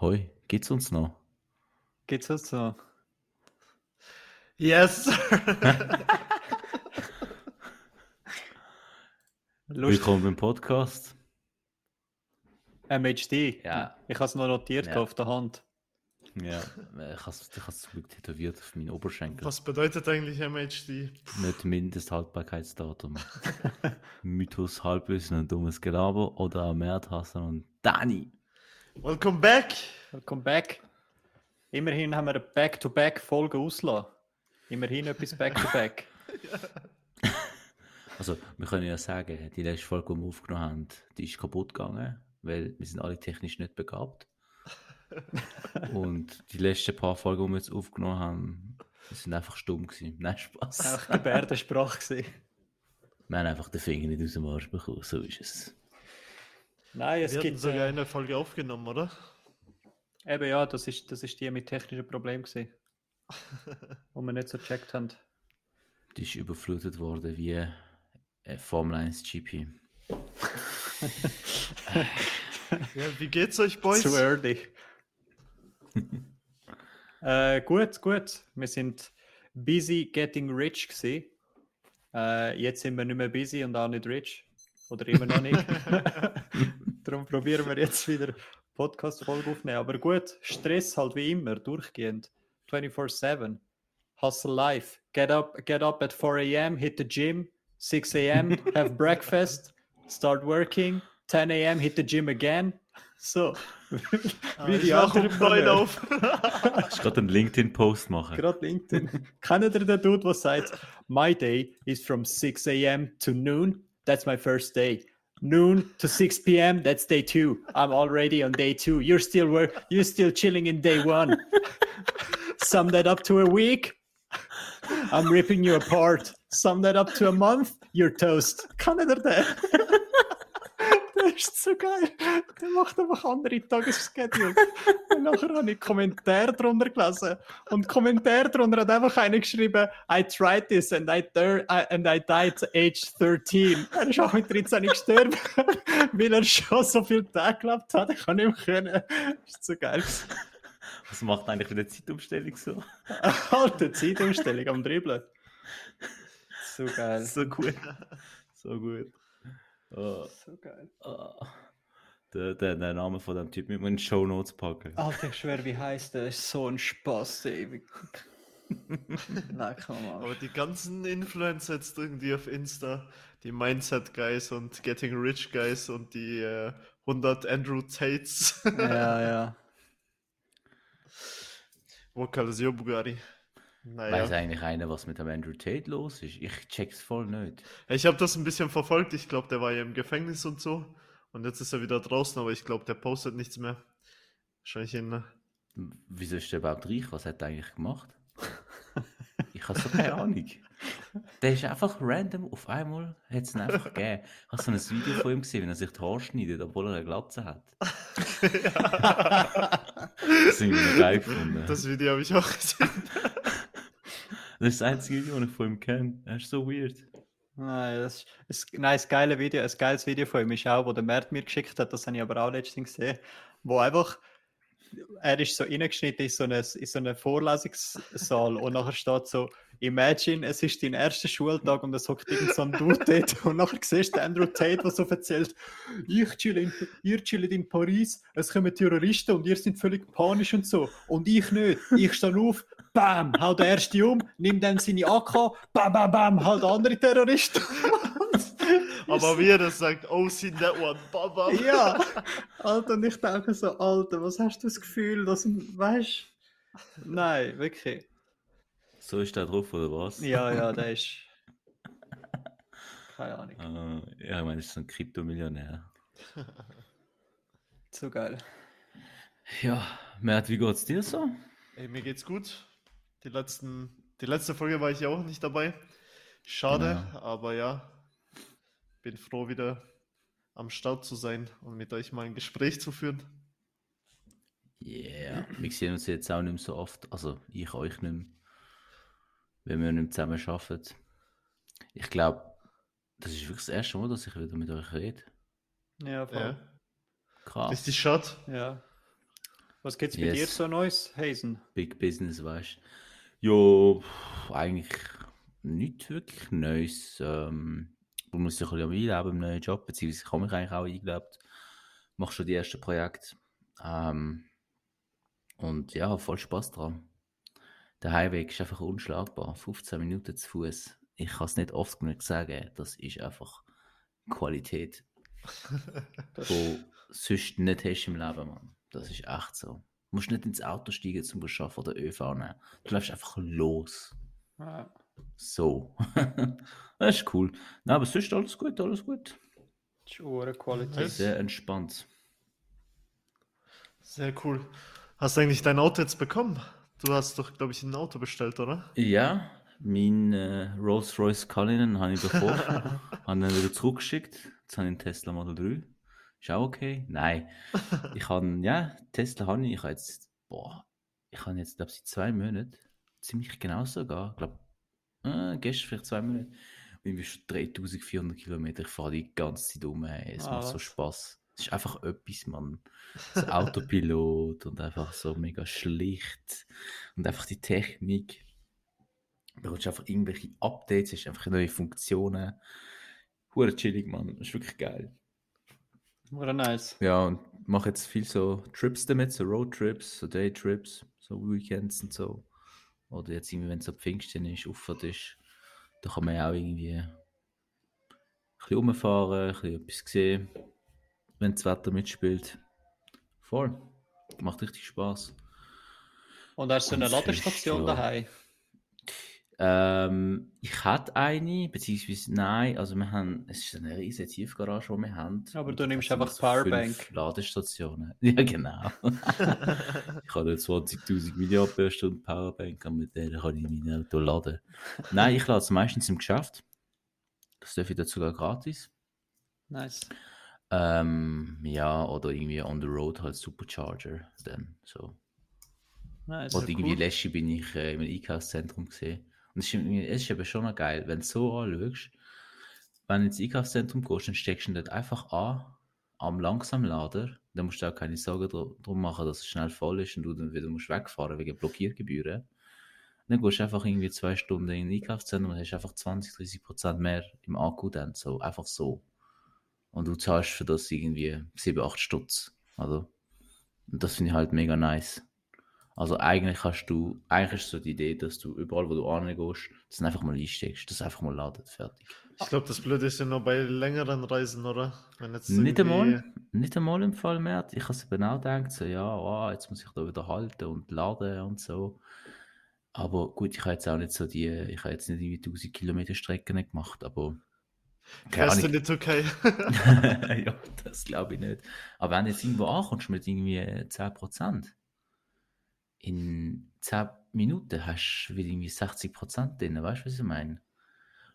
Hoi, geht's uns noch? Geht's uns so? Yes, sir. Willkommen beim Podcast. MHD. Ja. Ich habe es noch notiert Ja. auf der Hand. Ja, ich habe es zum Glück tätowiert auf meinen Oberschenkel. Was bedeutet eigentlich MHD? Nicht Mindesthaltbarkeitsdatum. Mythos, Halbwissen und dummes Gelaber oder Mert, Hassan und Dani. Welcome back. Welcome back. Immerhin haben wir eine Back-to-Back-Folge ausgelassen. Immerhin etwas Back-to-Back. Also, wir können ja sagen, die letzte Folge, die wir aufgenommen haben, die ist kaputt gegangen, weil wir sind alle technisch nicht begabt. Und die letzten paar Folgen, die wir jetzt aufgenommen haben, sind einfach stumm gewesen. Nein, Spaß. Auch Gebärdensprache gewesen. Wir haben einfach den Finger nicht aus dem Arsch bekommen, so ist es. Nein, es Wir gibt sogar äh, eine Folge aufgenommen, oder? eben ja, das ist, das ist die mit technischen Problemen gewesen. wo wir nicht so gecheckt haben. Die ist überflutet worden wie äh, Formel 1 GP. Ja, wie geht's euch, Boys? Zu early. äh, gut, gut. Wir sind busy getting rich gewesen. Äh, jetzt sind wir nicht mehr busy und auch nicht rich. Oder immer noch nicht. Darum probieren wir jetzt wieder Podcast-Folge aufnehmen. Aber gut, Stress halt wie immer, durchgehend. 24-7. Hustle life. Get up, get up at 4 a.m., hit the gym. 6 a.m., have breakfast, start working. 10 a.m., hit the gym again. So. Ah, wie ich die anderen Leute. auf. Ich gerade einen LinkedIn-Post machen. Gerade LinkedIn. Kennt ihr den Dude, der sagt, My day is from 6 a.m. to noon. That's my first day. Noon to 6 p.m. That's day two. I'm already on day two. You're still work. You're still chilling in day one. Sum that up to a week. I'm ripping you apart. Sum that up to a month. You're toast. Das ist so geil. Der macht einfach andere Tagesschedule. Und nachher habe ich Kommentare drunter gelesen. Und Kommentar drunter hat einfach einer geschrieben, I tried this and I, I- and I died at age 13. Er ist auch mit 13 gestorben, weil er schon so viel Tag gelebt hat. Ich kann nicht mehr können. Das ist so geil. Was macht eigentlich mit der Zeitumstellung so? Alte Zeitumstellung am Dribbeln. So geil. So gut. So gut. Oh, So geil. oh. Der, der, der Name von dem Typ mit in die Show Notes packen. Alter, ich schwör, wie heißt der? Das ist so ein Spaß, ey. Leck mal. Aber die ganzen Influencer jetzt irgendwie auf Insta, die Mindset Guys und Getting Rich Guys und die äh, 100 Andrew Tates. Ja, ja. Vocalisio Bugatti. Weiß Naja. eigentlich einer, was mit dem Andrew Tate los ist? Ich check's voll nicht. Ich habe das ein bisschen verfolgt. Ich glaube, der war ja im Gefängnis und so. Und jetzt ist er wieder draußen, aber ich glaube, der postet nichts mehr. Wahrscheinlich in. äh, Wieso ist der überhaupt reich? Was hat er eigentlich gemacht? Ich habe so keine Ahnung. Der ist einfach random auf einmal, hat es ihn einfach gegeben. Ich habe so ein Video von ihm gesehen, wenn er sich die Haare schneidet, obwohl er eine Glatze hat. Das sind wir geil gefunden. Das Video habe ich auch gesehen. Ist das einzige Video, das ich von ihm kenne. Er ist so weird. Nein, das ist, ein- nein, das geile Video, ein geiles Video von ihm ist auch, wo der Mert mir geschickt hat, das habe ich aber auch letztens gesehen, wo einfach, er ist so reingeschnitten in so einen, in so einen Vorlesungssaal und nachher steht so, imagine, es ist dein erster Schultag und es hockt irgend so ein Dude dort und nachher siehst du Andrew Tate, der so erzählt, ich chille in, ihr chillt in Paris, es kommen Terroristen und ihr seid völlig panisch und so und ich nicht, ich stehe auf, bam, hau der erste um, nimm dann seine AK, bam, bam, bam, hau der andere Terrorist. Aber wie er das sagt, oh, seen that one. Baba. ja, Alter, und ich denke so, Alter, was hast du das Gefühl, dass, weißt Nein, wirklich. So ist der drauf, oder was? Ja, ja, der ist. Keine Ahnung. Äh, ja, ich meine, das ist so ein Kryptomillionär. Zu geil. Ja, Mert, wie geht's dir so? Ey, mir geht's gut. Die, letzten, die letzte Folge war ich ja auch nicht dabei. Schade, Ja. aber ja. Bin froh, wieder am Start zu sein und mit euch mal ein Gespräch zu führen. Yeah, wir sehen uns jetzt auch nicht mehr so oft. Also, ich euch nicht mehr. Wenn wir nicht mehr zusammen arbeiten. Ich glaube, das ist wirklich das erste Mal, dass ich wieder mit euch rede. Ja, voll. Ja. Ja. Krass. Richtig Shot. Was gibt's bei Yes. dir so Neues, Hazen? Big Business, weißt du. Ja, eigentlich nicht wirklich Neues. Ähm, du musst dich ein bisschen einleben im neuen Job, beziehungsweise ich habe mich eigentlich auch eingelebt. Mach schon die ersten Projekte. Ähm, und ja, voll Spaß dran. Der Highway ist einfach unschlagbar. 15 Minuten zu Fuß. Ich kann es nicht oft genug sagen. Das ist einfach Qualität, die sonst nicht hast im Leben, Mann. Das ist echt so. Du musst nicht ins Auto steigen, zum arbeiten oder ÖV nehmen. Du läufst einfach los. Ja. So. das ist cool. Nein, aber sonst alles gut, alles gut. Hure Qualität. Sehr entspannt. Sehr cool. Hast du eigentlich dein Auto jetzt bekommen? Du hast doch, glaube ich, ein Auto bestellt, oder? Ja, mein äh, Rolls-Royce Cullinan habe ich bekommen. habe ihn wieder zurückgeschickt. Jetzt habe ich einen Tesla Model 3. Ist auch okay? Nein. Ich habe, ja, Tesla habe ich. Ich habe jetzt, boah, ich habe jetzt, glaube ich, seit zwei Monaten, ziemlich genau sogar, ich glaube, äh, gestern vielleicht zwei Monate, bin ich schon 3400 Kilometer. Ich fahre die ganze Zeit um. Hey. Es Ah, macht so was? Spaß. Es ist einfach etwas, man. Das Autopilot und einfach so mega schlicht. Und einfach die Technik. Da hast einfach irgendwelche Updates, hast einfach neue Funktionen. Hure chillig, man. Das ist wirklich geil. Hure nice. Ja, und mache jetzt viel so Trips damit, so Roadtrips, so Daytrips, so Weekends und so. Oder jetzt irgendwie, wenn es so Pfingsten ist, Auffahrt ist, da kann man ja auch irgendwie ein bisschen rumfahren, ein bisschen etwas sehen, wenn das Wetter mitspielt. Voll. Macht richtig Spaß. Und hast du eine Ladestation daheim? Ähm, ich hatte eine, beziehungsweise nein, also wir haben, es ist eine riesige Tiefgarage, die wir haben. Aber du nimmst einfach so Powerbank. Ladestationen. Ja, genau. ich habe eine 20.000 mAh Powerbank und mit der kann ich mein Auto laden. Nein, ich lade es meistens im Geschäft. Das darf ich dort sogar gratis. Nice. Ähm, ja, oder irgendwie on the road halt Supercharger. Dann so. nice. Oder irgendwie cool. letztens bin ich äh, im Einkaufszentrum gesehen. Und es ist, eben schon geil, wenn du so anschaust, wenn du ins Einkaufszentrum gehst, dann steckst du dort einfach an, am Langsamlader. Dann musst du auch keine Sorgen dr- drum machen, dass es schnell voll ist und du dann wieder musst wegfahren wegen Blockiergebühren. Dann gehst du einfach irgendwie zwei Stunden in den Einkaufszentrum und hast einfach 20, 30 Prozent mehr im Akku dann. So, einfach so. Und du zahlst für das irgendwie 7, 8 Stutz. Also, und das finde ich halt mega nice. Also eigentlich hast du, eigentlich ist so die Idee, dass du überall, wo du angehst, das einfach mal einsteckst, das einfach mal ladet, fertig. Ich glaube, das Blöde ist ja nur bei längeren Reisen, oder? Wenn jetzt Nicht einmal, nicht einmal im Fall mehr. Ich habe es eben auch gedacht, so, ja, oh, jetzt muss ich da wieder halten und laden und so. Aber gut, ich habe jetzt auch nicht so die, ich habe jetzt nicht irgendwie 1000 Kilometer Strecken gemacht, aber Fährst du in die Türkei? ja, das glaube ich nicht. Aber wenn du jetzt irgendwo ankommst mit irgendwie 10%, in 10 Minuten hast du wieder irgendwie 60% drin, weißt du, was ich meine?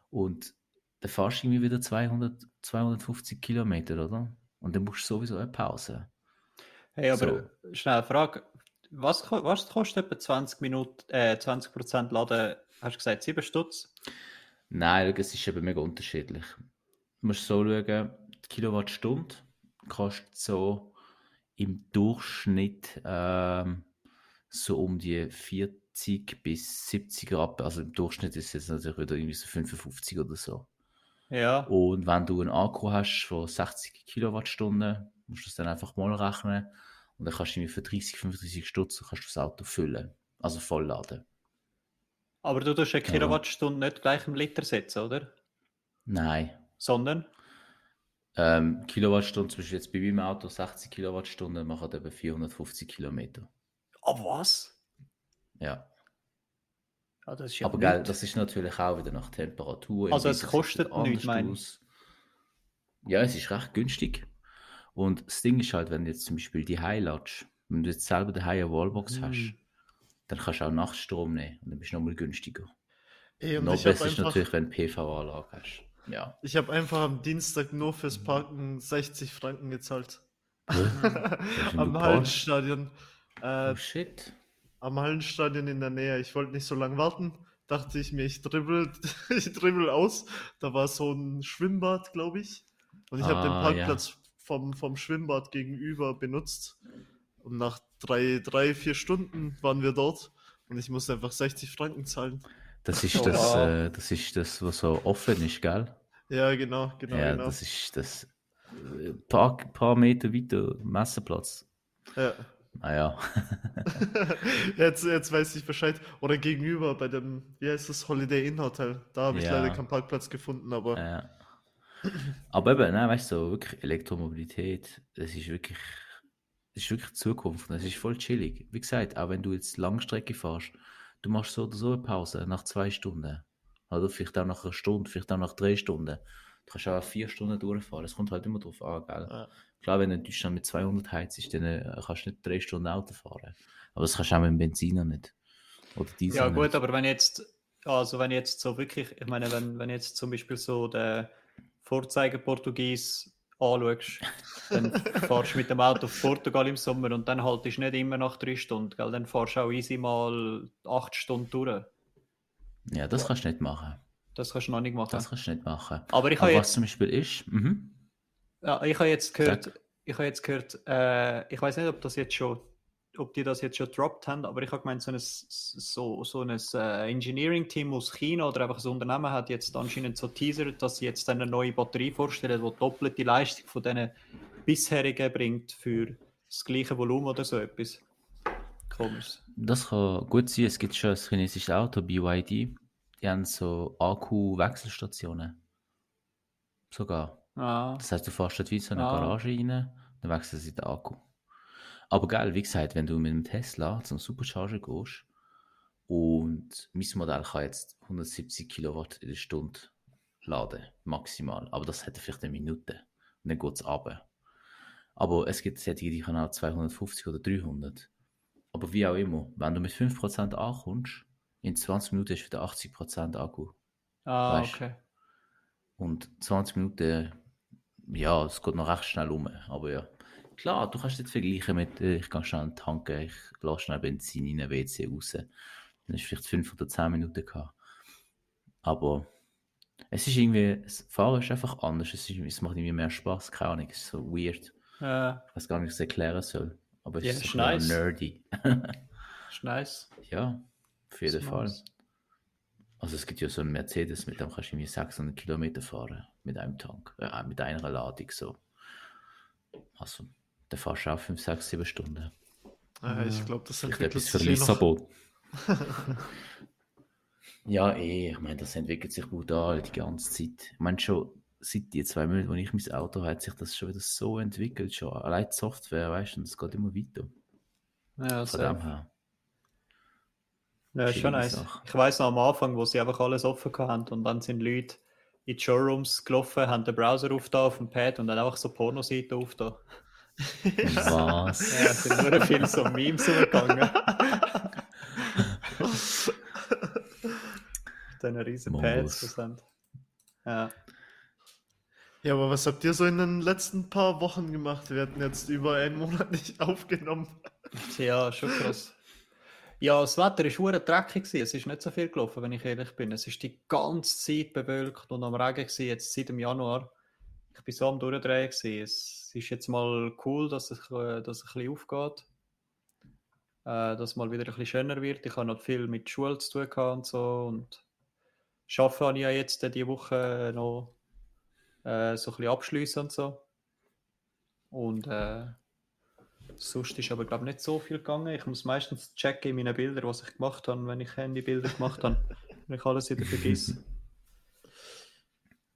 Und dann fährst du irgendwie wieder 200, 250 Kilometer, oder? Und dann musst du sowieso eine Pause. Hey, aber schnell eine Frage. Was, was kostet etwa 20 Minuten, äh, 20% Laden? Hast du gesagt 7 Stutz? Nein, es ist eben mega unterschiedlich. Du musst so schauen, die Kilowattstunde kostet so im Durchschnitt ähm, so um die 40 bis 70 Rappen. Also im Durchschnitt ist es natürlich wieder irgendwie so 55 oder so. Ja. Und wenn du einen Akku hast von 60 Kilowattstunden, musst du das dann einfach mal rechnen. Und dann kannst du irgendwie für 30, 35 Stutz kannst du das Auto füllen. Also vollladen. Aber du tust eine Ja. Kilowattstunde nicht gleich im Liter setzen, oder? Nein. Sondern? Ähm, Kilowattstunden, zum Beispiel jetzt bei meinem Auto 60 Kilowattstunden machen eben 450 Kilometer. Oh, was? Ja. Ja, das ist ja Aber gell, das ist natürlich auch wieder nach Temperatur. Also es kostet nichts, aus. Ja, es ist recht günstig. Und das Ding ist halt, wenn du jetzt zum Beispiel die latsch, wenn du jetzt selber daheim eine Wallbox Mm. hast, dann kannst du auch Nachtstrom nehmen und dann bist du nochmal günstiger. Ey, Noch habe besser ist natürlich, wenn du PV-Anlage hast. Ja. ich hab einfach am Dienstag nur fürs Parken 60 Franken gezahlt. denn am Hallenstadion. Äh, Oh shit. am Hallenstadion in der Nähe. Ich wollte nicht so lange warten. Dachte ich mir, ich dribbel, ich dribbel aus. Da war so ein Schwimmbad, glaube ich. Und ich habe den Ah, Parkplatz vom, vom Schwimmbad gegenüber benutzt. Und nach drei, drei, vier Stunden waren wir dort und ich musste einfach 60 Franken zahlen. Das ist Oh, das, wow. äh, das ist das, was so offen ist, gell? Ja, genau, genau, ja, genau. das ist das äh, paar, paar Meter weiter Messeplatz. Ja. Naja, jetzt, jetzt weiß ich Bescheid. Oder gegenüber bei dem, wie heißt das, Holiday Inn Hotel. Da habe ich Ja. leider keinen Parkplatz gefunden, aber ja. Aber eben, nein, weißt du, wirklich Elektromobilität, das ist wirklich, das ist wirklich Zukunft. Das ist voll chillig. Wie gesagt, auch wenn du jetzt Langstrecke fährst, du machst so oder so eine Pause nach zwei Stunden. Oder vielleicht auch nach einer Stunde, vielleicht auch nach drei Stunden. Du kannst auch vier Stunden durchfahren. Es kommt halt immer drauf an, gell? Ja. Klar, wenn du in Deutschland mit 200 heizt, dann äh, kannst du nicht drei Stunden Auto fahren. Aber das kannst du auch mit dem Benziner nicht. Oder Diesel Ja, nicht. gut, aber wenn jetzt, also wenn jetzt so wirklich, ich meine, wenn, wenn jetzt zum Beispiel so der Vorzeigeportugies anschaust, dann fahrst du mit dem Auto auf Portugal im Sommer und dann haltest du nicht immer nach drei Stunden, gell? dann fahrst du auch easy mal acht Stunden durch. Ja, das kannst du nicht machen. Das kannst du noch nicht machen. Das kannst du nicht machen. aber ich Aber was jetzt, zum Beispiel ist, mhm. Ja, ich habe jetzt gehört, Sag. ich habe jetzt gehört, äh, ich weiß nicht, ob das jetzt schon, ob die das jetzt schon gedroppt haben, aber ich habe gemeint, so ein, so, so ein äh, Engineering-Team aus China oder einfach ein Unternehmen hat jetzt anscheinend so teasert, dass sie jetzt eine neue Batterie vorstellen, die doppelt die Leistung von diesen bisherigen bringt für das gleiche Volumen oder so etwas. Komisch. das kann gut sein. Es gibt schon ein chinesisches Auto, BYD. Die haben so Akku-Wechselstationen. Sogar. Ah, Das heißt, du fährst dort wie so eine Ah. Garage rein, dann wechseln sie den Akku. Aber geil, wie gesagt, wenn du mit dem Tesla zum Supercharger gehst und mein Modell kann jetzt 170 Kilowatt in der Stunde laden, maximal. Aber das hat vielleicht eine Minute. Und dann geht es runter. Aber es gibt solche, die können auch 250 oder 300. Aber wie auch immer, wenn du mit 5% ankommst, in 20 Minuten hast du wieder 80% Akku. ah Weißt- okay. Und 20 Minuten, ja, es geht noch recht schnell um. Aber ja, klar, du kannst jetzt vergleichen mit, äh, ich gehe schnell tanken, ich lasse schnell Benzin in den WC raus. Dann ist vielleicht 5 oder 10 Minuten gehabt. Aber es ist irgendwie, das Fahren ist einfach anders. Es, ist, es macht irgendwie mehr Spaß, keine Ahnung, es ist so weird. Äh, Ich weiß gar nicht, wie ich es erklären soll. Aber es Ja, ist so nice. nerdy. ist nice. ja, auf jeden Fall. nice. Also es gibt ja so einen Mercedes, mit dem kannst du irgendwie 600 Kilometer fahren, mit einem Tank, äh, mit einer Ladung so. Also, der fährst du auch 5, 6, 7 Stunden. Ah, ich glaube, das entwickelt etwas für sich. Lissabon. ja, eh, ich meine, das entwickelt sich brutal die ganze Zeit. Ich meine schon, seit die zwei Monaten, wo ich mein Auto habe, hat sich das schon wieder so entwickelt, schon allein die Software, weißt du, und es geht immer weiter. Ja, Von so. dem her. Ja, ist schon nice. Sache. Ich weiß noch am Anfang, wo sie einfach alles offen hatten und dann sind Leute in die Showrooms gelaufen, haben den Browser aufgetan auf dem Pad und dann einfach so Pornoseiten aufgetan. Was? Ja, es sind nur viele so Memes umgegangen. Dann riesen Pads, das sind. Ja. Ja, aber was habt ihr so in den letzten paar Wochen gemacht? Wir hatten jetzt über einen Monat nicht aufgenommen. ja, schon krass. Ja, das Wetter war hure dreckig. Es ist nicht so viel gelaufen, wenn ich ehrlich bin. Es ist die ganze Zeit bewölkt und am Regen gewesen, jetzt seit dem Januar. Ich bin so am Durchdrehen. Gewesen. Es ist jetzt mal cool, dass es, äh, dass es ein bisschen aufgeht. Äh, dass es mal wieder ein bisschen schöner wird. Ich habe noch viel mit Schule zu tun gehabt und so. Und arbeiten habe ich ja jetzt diese Woche noch äh, so ein bisschen abschliessen und so. Und äh, sonst ist aber, glaube ich, nicht so viel gegangen. Ich muss meistens checken in meinen Bildern, was ich gemacht habe, wenn ich Handybilder gemacht habe. Wenn ich alles wieder vergesse.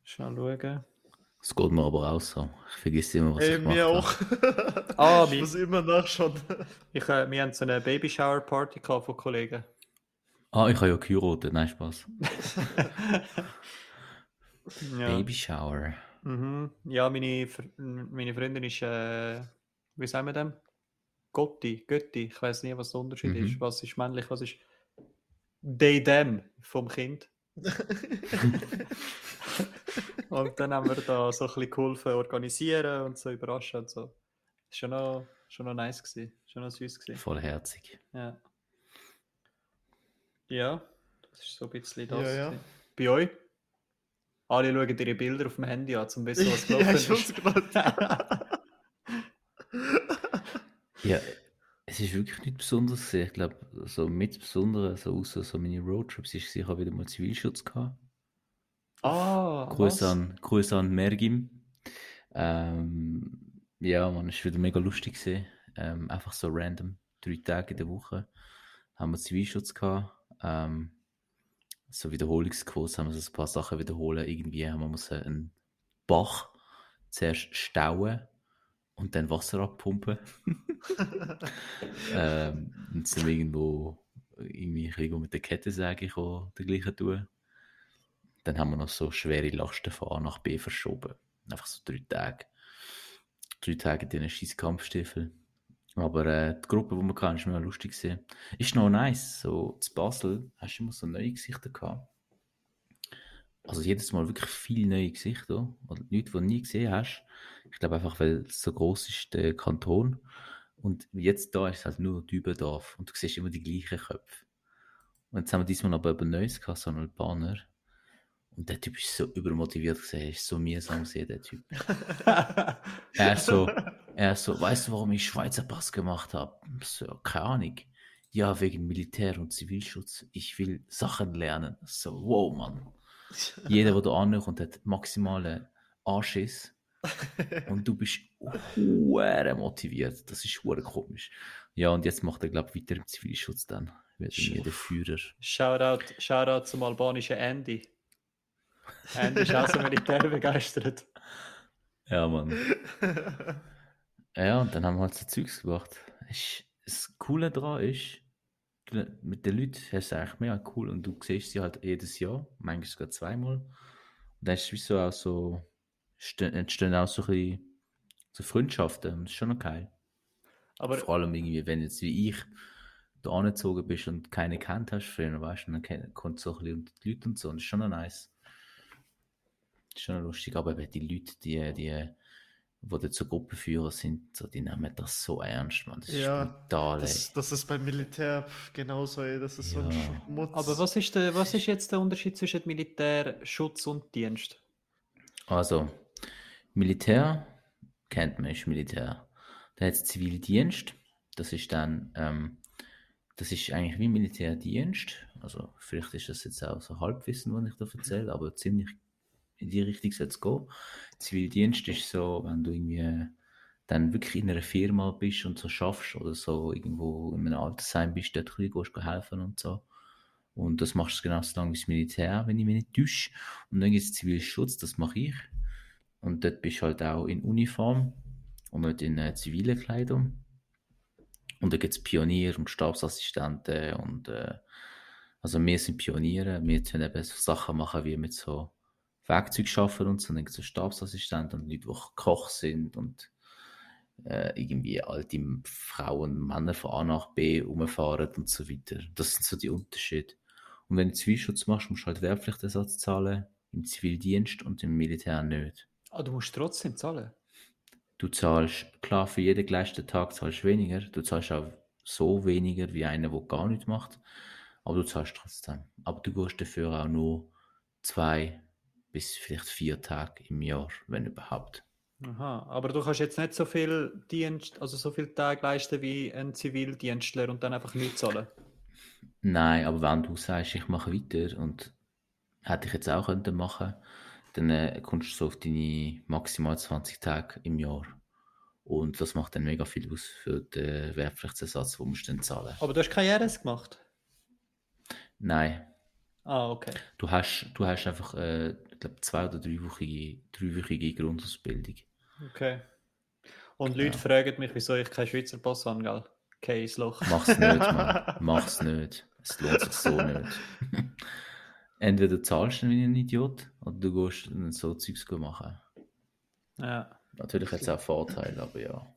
Schnell schauen. Es geht mir aber auch so. Ich vergesse immer, was Ey, ich gemacht mir habe. auch. Ah, ich wir, muss immer nachschauen. ich, äh, wir haben so eine Babyshower-Party gehabt von Kollegen. Ah, ich habe ja geheiratet. Nein, Spaß. Ja, Baby Shower. mhm. ja meine, meine Freundin ist, äh, wie sagen wir dem? Gotti, Götti. Ich weiß nicht, was der Unterschied Mhm. ist. Was ist männlich, was ist they, them vom Kind. und dann haben wir da so ein bisschen geholfen organisieren und so überraschen und so. Ist schon noch, schon noch nice gewesen. Schon noch süß gewesen. Vollherzig. Ja. Ja, das ist so ein bisschen das. Ja, ja. Bei euch? Alle schauen ihre Bilder auf dem Handy an, zum wissen, was ja, gelaufen muss ist. Ja, Es ist wirklich nichts Besonderes. gewesen. Ich glaube, so mit Besonderen, so außer so meine Roadtrips, ist sicher wieder mal Zivilschutz gehabt. Ah, Grüße was? an, Grüße an Mergim. Ähm, ja, man, ist wieder mega lustig. Ähm, einfach so random, drei Tage in der Woche haben wir Zivilschutz gehabt. Ähm, so Wiederholungskurs haben wir so ein paar Sachen wiederholen. Irgendwie haben wir müssen einen Bach zuerst stauen und dann Wasser abpumpen. ähm, und sind irgendwo irgendwie ein mit der Kettensäge dergleichen tun. Dann haben wir noch so schwere Lasten von A nach B verschoben. Einfach so drei Tage. Drei Tage in diesen scheiß Kampfstiefeln. Aber äh, die Gruppe, die wir hatten, ist mega lustig gewesen. Ist noch nice. So, zu Basel hast du immer so neue Gesichter gehabt. Also jedes Mal wirklich viele neue Gesichter. Oder Leute, die du nie gesehen hast. Ich glaube einfach, weil es so groß ist, der Kanton. Und jetzt da ist es halt nur Dübendorf. Und du siehst immer die gleichen Köpfe. Und jetzt haben wir diesmal aber eben Neues gehabt, so einen Albaner. Und der Typ ist so übermotiviert gewesen. Er ist so mühsam gesehen, der Typ. Er ist so, er ist so, weißt du, warum ich Schweizer Pass gemacht habe? So, keine Ahnung. Ja, wegen Militär und Zivilschutz. Ich will Sachen lernen. So, wow, Mann. Jeder, der da ankommt, hat maximale Anschiss. Und du bist hure motiviert. Das ist hure komisch. Ja, und jetzt macht er, glaube ich, weiter im Zivilschutz dann. Wird irgendwie der Führer. Shoutout, Shoutout zum albanischen Andy. Andy ist auch so militärbegeistert. Ja, Mann. Ja, und dann haben wir halt so Zeugs gemacht. Ich, das Coole daran ist, du- mit den Leuten hast du eigentlich mega cool und du siehst sie halt jedes Jahr, manchmal sogar zweimal. Und dann ist es wie so auch so, entstehen auch so ein bisschen so Freundschaften und das ist schon noch geil. Aber Vor allem irgendwie, wenn jetzt wie ich da angezogen bist und keine kennt hast früher, weißt du, dann kommt so ein bisschen unter die Leute und so und das ist schon noch nice. Das ist schon noch lustig, aber die Leute, die, die, die da zur Gruppenführer sind, so, die nehmen das so ernst, man. Das ist Ja, brutal, ey. Das, das ist beim Militär genauso, ey. Das ist so ein Ja. Schmutz. Aber was ist, der, was ist jetzt der Unterschied zwischen Militär, Schutz und Dienst? Also, Militär kennt man, ist Militär. Da hat es Zivildienst, das ist dann, ähm, das ist eigentlich wie Militärdienst. Also, vielleicht ist das jetzt auch so Halbwissen, was ich da erzähle, aber ziemlich in die Richtung soll es gehen. Zivildienst ist so, wenn du irgendwie dann wirklich in einer Firma bist und so schaffst oder so irgendwo in einem Altersheim bist, dort ein bisschen gehst helfen und so. Und das machst du genauso lange wie das Militär, wenn ich mich nicht täusche. Und dann gibt es Zivilschutz, das mache ich. Und dort bist du halt auch in Uniform und nicht in äh, ziviler Kleidung. Und da gibt es Pionier und Stabsassistenten und äh, also wir sind Pioniere, wir können eben so Sachen machen wie mit so Werkzeugschaffen und so, dann so Stabsassistenten und Leute, die Koch sind und äh, irgendwie alte Frauen, Männer von A nach B umfahren und so weiter. Das sind so die Unterschiede. Und wenn du Zivilschutz machst, musst du halt Wehrpflichtersatz zahlen, im Zivildienst und im Militär nicht. Ah, du musst trotzdem zahlen. Du zahlst, klar, für jeden geleisteten Tag zahlst du weniger. Du zahlst auch so weniger wie einer, der gar nichts macht. Aber du zahlst trotzdem. Aber du gehst dafür auch nur zwei bis vielleicht vier Tage im Jahr, wenn überhaupt. Aha, aber du kannst jetzt nicht so viel Dienst, also so viel Tage leisten wie ein Zivildienstler und dann einfach nicht zahlen. Nein, aber wenn du sagst, ich mache weiter und hätte ich jetzt auch können machen dann äh, kommst du so auf deine maximal 20 Tage im Jahr. Und das macht dann mega viel aus für den Wehrpflichtsersatz, den musst du dann zahlen. Aber du hast keine RS gemacht. Nein, Ah, okay. du hast, du hast einfach, äh, ich glaube, zwei- oder dreiwöchige, dreiwöchige Grundausbildung. Okay. Und Genau. Leute fragen mich, wieso ich keinen Schweizer Pass habe, gell? Case Loch. Mach's nicht, Mann. Mach's nicht. Es lohnt sich so nicht. Entweder zahlst du wie ein Idiot oder du gehst dann so Zeugs machen. Ja. Natürlich hat es auch Vorteile, aber ja.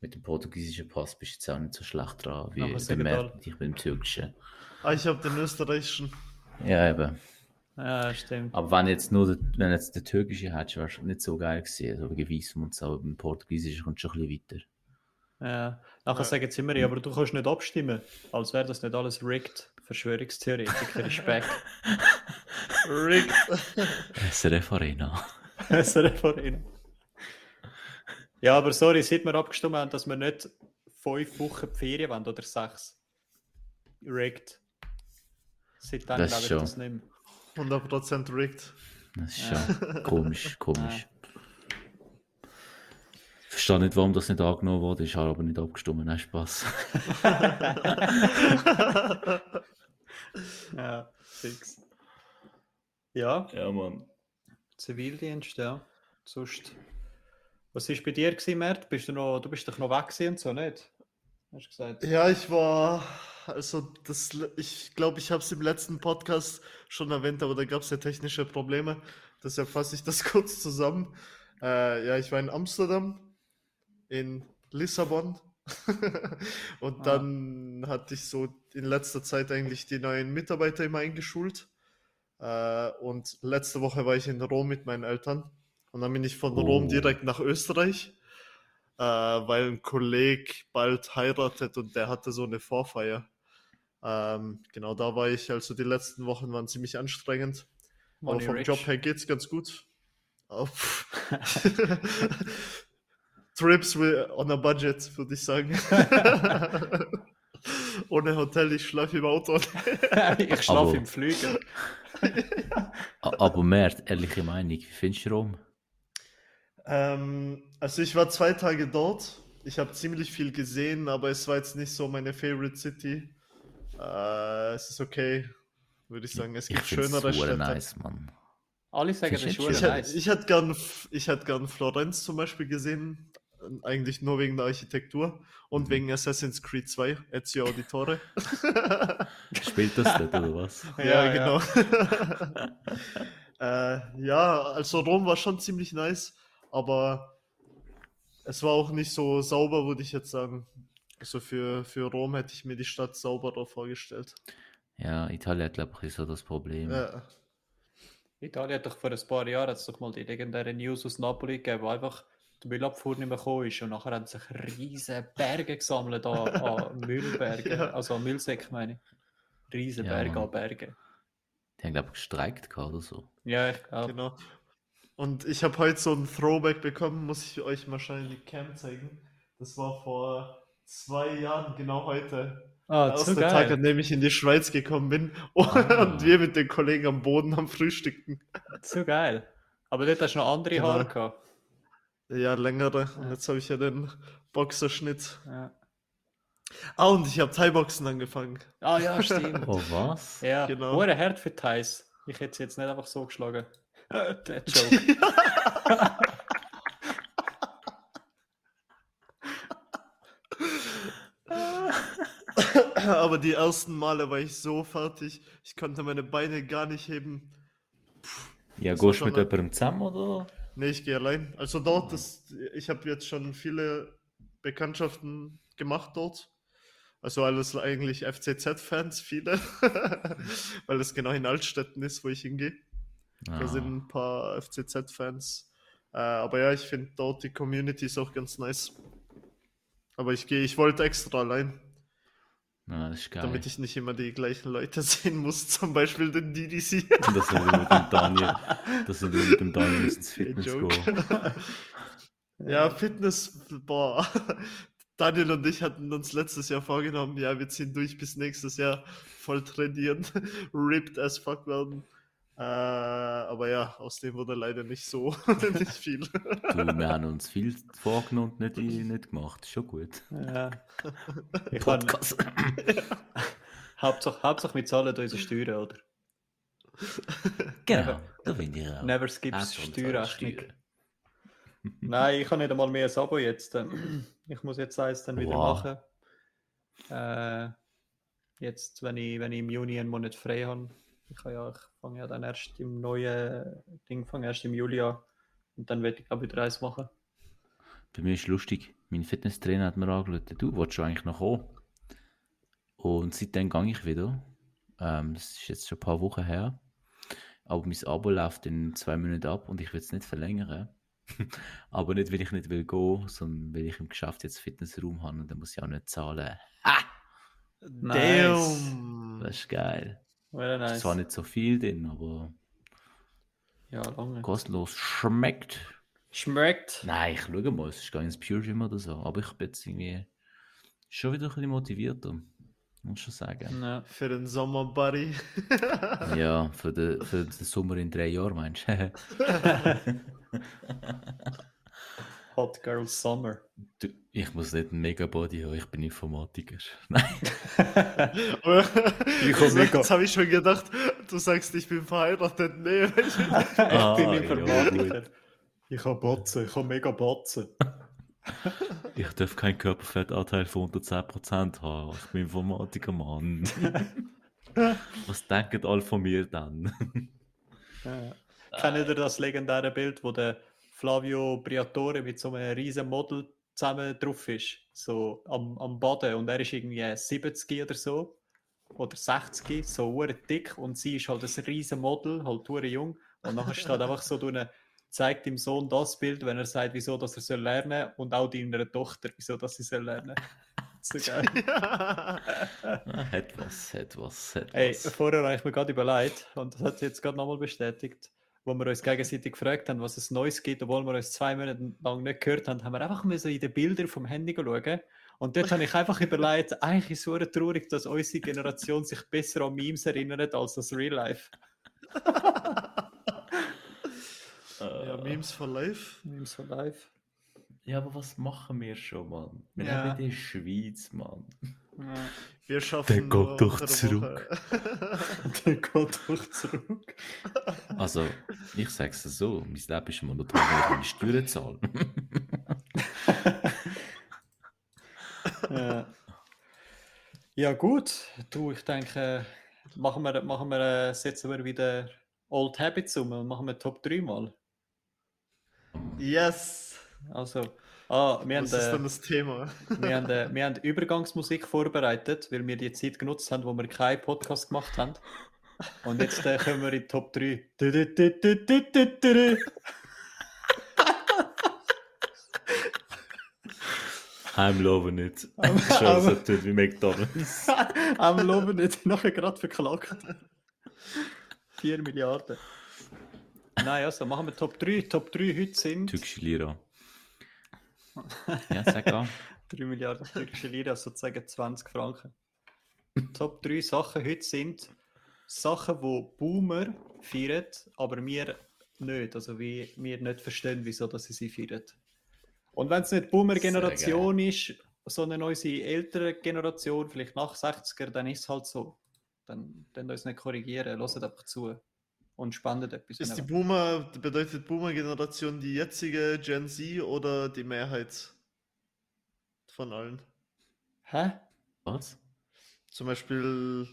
Mit dem portugiesischen Pass bist du jetzt auch nicht so schlecht dran, wie bemerkt ich mit dem türkischen. ah, ich habe den österreichischen. Ja, eben. Ja, stimmt. Aber wenn jetzt nur der, wenn jetzt der türkische hättest, wärst du nicht so geil gewesen. Also wegen Visum und so, aber beim portugiesischen kommt schon ein bisschen weiter. Ja. Nachher sagen sie immer, ja, aber du kannst nicht abstimmen. Als wäre das nicht alles rigged. Verschwörungstheoretiker, Respekt. Rigged. SRF Arena. SRF Arena. Ja, aber sorry, seit wir abgestimmt haben, dass wir nicht fünf Wochen die Ferien wollen oder sechs. Rigged. Seitdem Das glaube ich schon. das nicht mehr. 100% rigged. Das ist schon komisch, komisch. Ich verstehe nicht, warum das nicht angenommen wurde. Ich habe aber nicht abgestimmt. Nein, Spaß. Ja, fix. Ja, Ja, Mann. Zivildienst, ja. Sonst. Was war bei dir, gewesen, Mert? Bist du, noch, du bist doch noch weg und so, nicht? Hast du gesagt? Ja, ich war, also das, ich glaube, ich habe es im letzten Podcast schon erwähnt, aber da gab es ja technische Probleme. Deshalb fasse ich das kurz zusammen. Äh, ja, ich war in Amsterdam, in Lissabon und Ah. dann hatte ich so in letzter Zeit eigentlich die neuen Mitarbeiter immer eingeschult. Äh, und letzte Woche war ich in Rom mit meinen Eltern und dann bin ich von Rom Oh. direkt nach Österreich äh, weil ein Kollege bald heiratet und der hatte so eine Vorfeier. Ähm, genau, da war ich, also die letzten Wochen waren ziemlich anstrengend. Aber Money vom rich. Job her geht's ganz gut. Auf Trips on a budget, würde ich sagen. Ohne Hotel, ich schlafe im Auto. ich schlafe im Flügel. A- Aber mehr, ehrliche Meinung, wie findest du Rom? Ähm, also ich war zwei Tage dort. Ich habe ziemlich viel gesehen, aber es war jetzt nicht so meine Favorite City. Äh, es ist okay, würde ich sagen. Es Ich gibt finde es schönere super Städte. nice, Mann. Alle sagen, das ist Ich, schön? hätte- nice. ich hätte gern, ich hätte gern Florenz zum Beispiel gesehen. Eigentlich nur wegen der Architektur und Mhm. wegen Assassin's Creed 2, Ezio Auditore. Spielt das nicht, oder was? Ja, genau. äh, ja, also Rom war schon ziemlich nice, aber es war auch nicht so sauber, würde ich jetzt sagen. Also für, für Rom hätte ich mir die Stadt sauberer vorgestellt. Ja, Italien hat, glaube ich, so das Problem. Ja, Italien hat doch vor ein paar Jahren hat's doch mal die legendäre News aus Napoli gegeben, einfach die Müllabfuhr nicht mehr gekommen ist und nachher haben sich riesige Berge gesammelt an, an Müllbergen, Ja. also an Müllsäcken meine ich. Riesen Ja, Berge Mann. an Bergen. Die haben, glaube ich, gestreikt oder so. Ja, ich glaube. genau. Und ich habe heute so ein Throwback bekommen, muss ich euch die Cam zeigen. Das war vor zwei Jahren, genau heute. Ah, Aus zu der Tag, an dem ich in die Schweiz gekommen bin und, Ah. wir mit den Kollegen am Boden am Frühstücken. Zu geil. Aber dort hast du noch andere Genau. Haare gehabt. Ja, längere. Und jetzt habe ich ja den Boxerschnitt. Ja. Ah, und ich habe Thai-Boxen angefangen. Ah ja, stimmt. Oh, was? Ja, Genau. genau. hart für Thais. Ich hätte es jetzt nicht einfach so geschlagen. Der Joke. Aber die ersten Male war ich so fertig. Ich konnte meine Beine gar nicht heben. Ja, Das war gehst du mit jemandem zusammen, oder? Nee, ich gehe allein. Also dort, das, ich habe jetzt schon viele Bekanntschaften gemacht dort. Also alles eigentlich FCZ-Fans, viele. Weil es genau in Altstädten ist, wo ich hingehe. Da sind Ah, ein paar FCZ-Fans. Äh, aber ja, ich finde dort die Community ist auch ganz nice. Aber ich gehe, ich wollte extra allein, na, das ist geil. damit ich nicht immer die gleichen Leute sehen muss. Zum Beispiel den DDC. dass wir mit dem Daniel, dass wir mit dem Daniel ins Fitness Joke. gehen. Ja, Fitness, boah. Daniel und ich hatten uns letztes Jahr vorgenommen, ja, wir ziehen durch bis nächstes Jahr voll trainieren, ripped as fuck werden. Äh, aber ja, aus dem wurde leider nicht so, nicht viel. Du, wir haben uns viel vorgenommen und nicht, nicht gemacht. Schon gut. ja. Ich kann, Podcast. Hauptsache, Hauptsache wir zahlen unsere Steuern, oder? Genau, da finde ich auch. Never skips Steuerrechnung. Steuern. Nein, ich habe nicht einmal mehr ein Abo jetzt. Ich muss jetzt eins dann wieder Wow. machen. Äh, jetzt, wenn ich, wenn ich im Juni einen Monat frei habe. Ich, ja, ich fange ja dann erst im neuen Ding fange erst im Juli an. Und dann werde ich glaube wieder eins machen. Bei mir ist lustig. Mein Fitnesstrainer hat mir angeschaut, du willst du eigentlich noch kommen? Und seitdem gehe ich wieder. Ähm, das ist jetzt schon ein paar Wochen her. Aber mein Abo läuft in zwei Monaten ab und ich will es nicht verlängern. Aber nicht, weil ich nicht will gehen, sondern weil ich im Geschäft jetzt Fitnessraum habe und dann muss ich auch nicht zahlen. Damn! Das ist geil. Ist nice. zwar nicht so viel drin, aber Ja, lange. kostenlos schmeckt. Schmeckt. Nein, ich schaue mal, es ist gar nicht ins Pure Gym oder so. Aber ich bin jetzt irgendwie Schon wieder ein bisschen motivierter. Muss schon sagen. Ja. Für den Sommer, Buddy. Ja, für den, für den Sommer in drei Jahren, meinst du? Hot Girl Summer. Du, ich muss nicht einen Mega-Body haben, ich bin Informatiker. Nein. ich komm mega- Jetzt habe ich schon gedacht, du sagst, ich bin verheiratet. Nee, ich bin Ah, ich bin ja, Informatiker. ich habe Botzen, ich habe mega Botzen. Ich darf keinen Körperfettanteil von unter 10% haben. Ich bin Informatiker, Mann. Was denken alle von mir dann? Ja. Kennt ihr das legendäre Bild, wo der Flavio Briatore mit so einem riesen Model zusammen drauf ist? So am, am Boden und er ist irgendwie 70 oder so. Oder 60, so dick und sie ist halt ein riesen Model, halt jung. Und nachher steht einfach so eine, zeigt dem Sohn das Bild, wenn er sagt, wieso dass er soll lernen und auch deiner Tochter, wieso dass sie soll lernen. So geil. Ah, hat was, hat was, hat Ey, vorher habe ich mir gerade überlegt, und das hat sie jetzt gerade nochmal bestätigt, wo wir uns gegenseitig gefragt haben, was es Neues gibt, obwohl wir uns zwei Monate lang nicht gehört haben, haben wir einfach müssen in den Bildern vom Handy schauen. Und dort habe ich einfach überlegt, eigentlich ist es so traurig, dass unsere Generation sich besser an Memes erinnert als das Real Life. ja, Memes for Life. Memes for Life. Ja, aber was machen wir schon, Mann? Wir Ja. leben in der Schweiz, Mann. Wir schaffen Der geht doch zurück. Der geht doch zurück. Also, ich sag's dir so, mein Leben ist monoton, wenn ich meine Steuern zahle. Ja. ja, gut. Du, ich denke, machen wir, machen wir, äh, setzen wir wieder Old Habits um und machen wir Top 3 mal. Yes! Also, ah, wir, haben, Was ist äh, dann das Thema? wir, haben, äh, wir haben Übergangsmusik vorbereitet, weil wir die Zeit genutzt haben, wo wir keinen Podcast gemacht haben. Und jetzt äh, kommen wir in Top 3. Du, du, du, du, du, du, du, du. I'm loving it. I'm- Schon so tut wie McDonalds. Am Loben nicht nachher gerade verklagt. 4 Milliarden. Nein, also machen wir Top 3. Top 3 heute sind Türkische Lira. Ja, sag an. 3 Milliarden türkische Lira, sozusagen 20 Franken. Top 3 Sachen heute sind Sachen, die Boomer feiern, aber wir nicht. Also wie wir nicht verstehen, wieso dass sie sie feiern. Und wenn es nicht Boomer-Generation ist, sondern unsere ältere Generation, vielleicht nach 60er, dann ist es halt so. Dann, dann uns nicht korrigieren, hört einfach zu und spendet etwas. Ist die Boomer, bedeutet Boomer-Generation die jetzige Gen Z oder die Mehrheit von allen? Hä? Was? Zum Beispiel,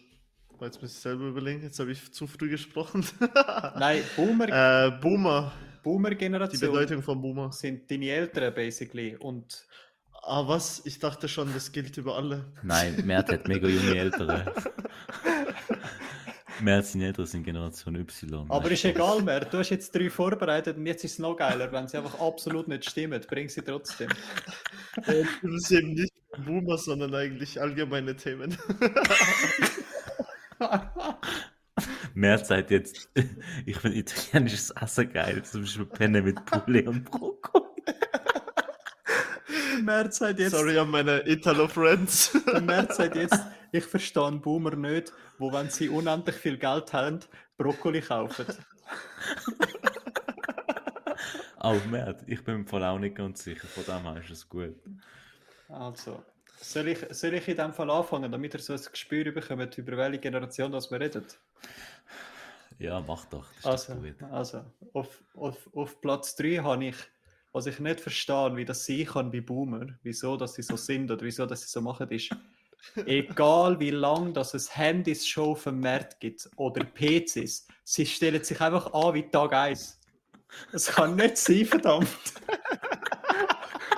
jetzt muss ich selber überlegen, jetzt habe ich zu früh gesprochen. Nein, Boomer, äh, Boomer, die Boomer-Generation Bedeutung von Boomer. sind deine Eltern basically. Und Ah, was? Ich dachte schon, das gilt über alle. Nein, Mert hat mega junge Eltern. Mert seine Eltern sind Generation Y. Aber ist egal mehr. Du hast jetzt drei vorbereitet und jetzt ist es noch geiler. Wenn sie einfach absolut nicht stimmen, bring sie trotzdem. Äh, Das ist eben nicht Boomer, sondern eigentlich allgemeine Themen. Mert sagt jetzt, ich finde italienisches Essen geil. Zum Beispiel Penne mit Poulet und Brokkoli. März sagt jetzt, Sorry an meine Italo-Friends. der März sagt jetzt, ich verstehe einen Boomer nicht, wo wenn sie unendlich viel Geld haben, Brokkoli kaufen. Auch Mert, ich bin im Fall auch nicht ganz sicher. Von dem her ist es gut. Also, soll ich, soll ich in dem Fall anfangen, damit ihr so ein Gespür bekommt, über welche Generation das wir reden? Ja, mach doch. Das ist Also, doch gut. also auf, auf, auf Platz 3 habe ich, was ich nicht verstehe, wie das sein kann bei Boomer, wieso dass sie so sind oder wieso dass sie so machen, ist, egal wie lange dass es Handys schon Markt gibt oder PCs, sie stellen sich einfach an wie Tag 1. Es kann nicht sein, verdammt.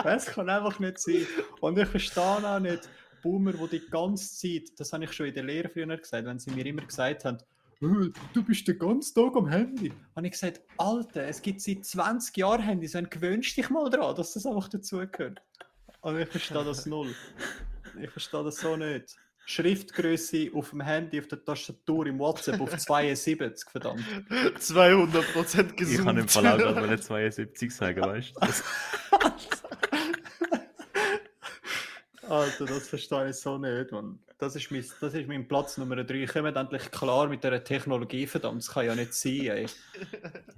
Es kann einfach nicht sein. Und ich verstehe auch nicht Boomer, die die ganze Zeit, das habe ich schon in der Lehre früher gesagt, wenn sie mir immer gesagt haben, «Äh, du bist den ganzen Tag am Handy. Habe ich gesagt, Alter, es gibt seit 20 Jahren Handys, dann gewöhnst dich mal dran, dass das einfach dazugehört. Aber ich verstehe das null. Ich verstehe das so nicht. Schriftgröße auf dem Handy, auf der Tastatur, im WhatsApp auf 72, verdammt. 200% gesund. Ich kann im Fall auch gerade mal 72 sagen, weißt du? Alter, das verstehe ich so nicht, Mann. Das ist mein, das ist mein Platz Nummer 3. Kommt endlich klar mit dieser Technologie, verdammt. Das kann ja nicht sein, ey.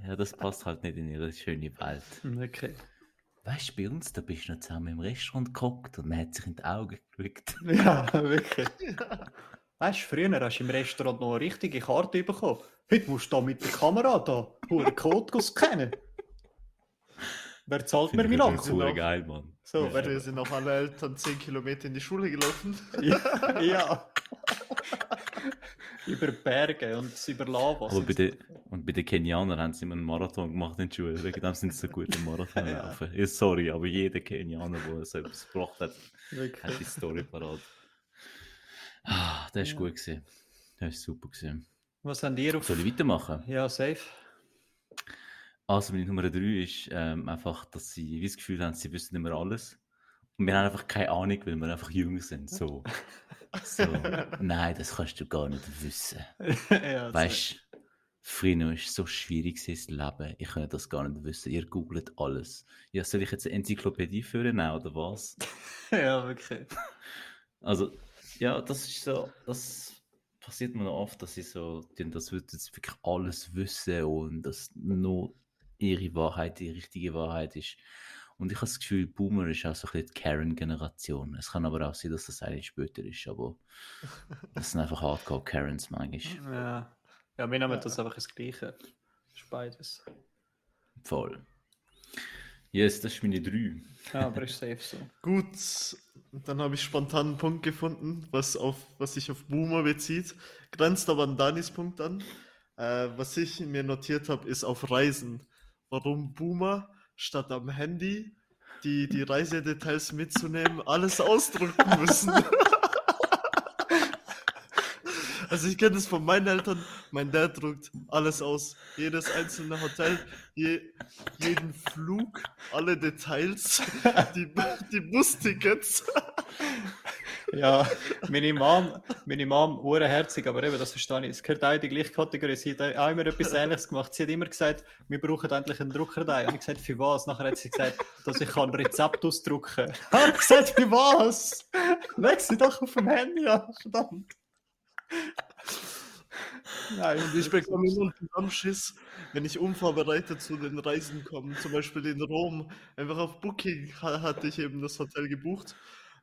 Ja, das passt halt nicht in ihre schöne Welt. Okay. Weißt du, bei uns, da bist du noch zusammen im Restaurant geguckt und man hat sich in die Augen geschaut. Ja, wirklich. Weißt du, früher hast du im Restaurant noch eine richtige Karte bekommen. Heute musst du da mit der Kamera da einen Code scannen. Wer zahlt mir meinen Akku? übrigens geil, Mann. So, Ja. wer, Wir sind auch alle Eltern 10 Kilometer in die Schule gelaufen. ja, ja. über Berge und über Lava. Aber bei den, und bei den Kenianern haben sie immer einen Marathon gemacht in der Schule. Wegen dem sind sie so gut im Marathon Ja. laufen. Ja, sorry, aber jeder Kenianer, der so etwas gebracht hat, sie hat die wirklich. Story parat. Ah, der ist Ja. gut gewesen. Der ist super gewesen. Was habt ihr auf... Soll ich weitermachen? Ja, safe. Also, meine Nummer drei ist ähm, einfach, dass sie wie das Gefühl haben, sie wissen immer alles. Und wir haben einfach keine Ahnung, weil wir einfach jung sind. So, so nein, das kannst du gar nicht wissen. ja, Weißt du, früher war es so schwierig, das Leben. Ich könnte das gar nicht wissen. Ihr googelt alles. Ja, soll ich jetzt eine Enzyklopädie führen oder was? ja, wirklich. Also, ja, das ist so, das passiert mir noch oft, dass sie so, das wird jetzt wirklich alles wissen und dass nur ihre Wahrheit die richtige Wahrheit ist. Und ich habe das Gefühl, Boomer ist auch so ein bisschen die Karen-Generation. Es kann aber auch sein, dass das eigentlich später ist, aber das sind einfach Hardcore-Karens manchmal. Ja. ja, wir nehmen das einfach das Gleiche. Das ist beides. Voll. Yes, das ist meine drei. Ja, aber ist safe so. Gut, dann habe ich spontan einen Punkt gefunden, was, auf, was sich auf Boomer bezieht. Grenzt aber an Danis Punkt an. Äh, was ich mir notiert habe, ist auf Reisen. Warum Boomer statt am Handy die, die Reisedetails mitzunehmen, alles ausdrucken müssen. Also ich kenne das von meinen Eltern. Mein Dad druckt alles aus. Jedes einzelne Hotel, je, jeden Flug, alle Details, die, die Bustickets. Ja, meine Mom, meine Mom, uhrenherzig, aber eben, das verstehe ich. Es gehört auch in die gleiche Kategorie. Sie hat auch immer etwas Ähnliches gemacht. Sie hat immer gesagt, wir brauchen endlich einen Drucker da. Und ich gesagt, für was? Nachher hat sie gesagt, dass ich ein Rezept ausdrucken kann. Ich gesagt, für was? Leg sie doch auf dem Handy an, verdammt. Nein, Und ich bekomme immer einen Zusammenschiss, wenn ich unvorbereitet zu den Reisen komme. Zum Beispiel in Rom. Einfach auf Booking ha- hatte ich eben das Hotel gebucht.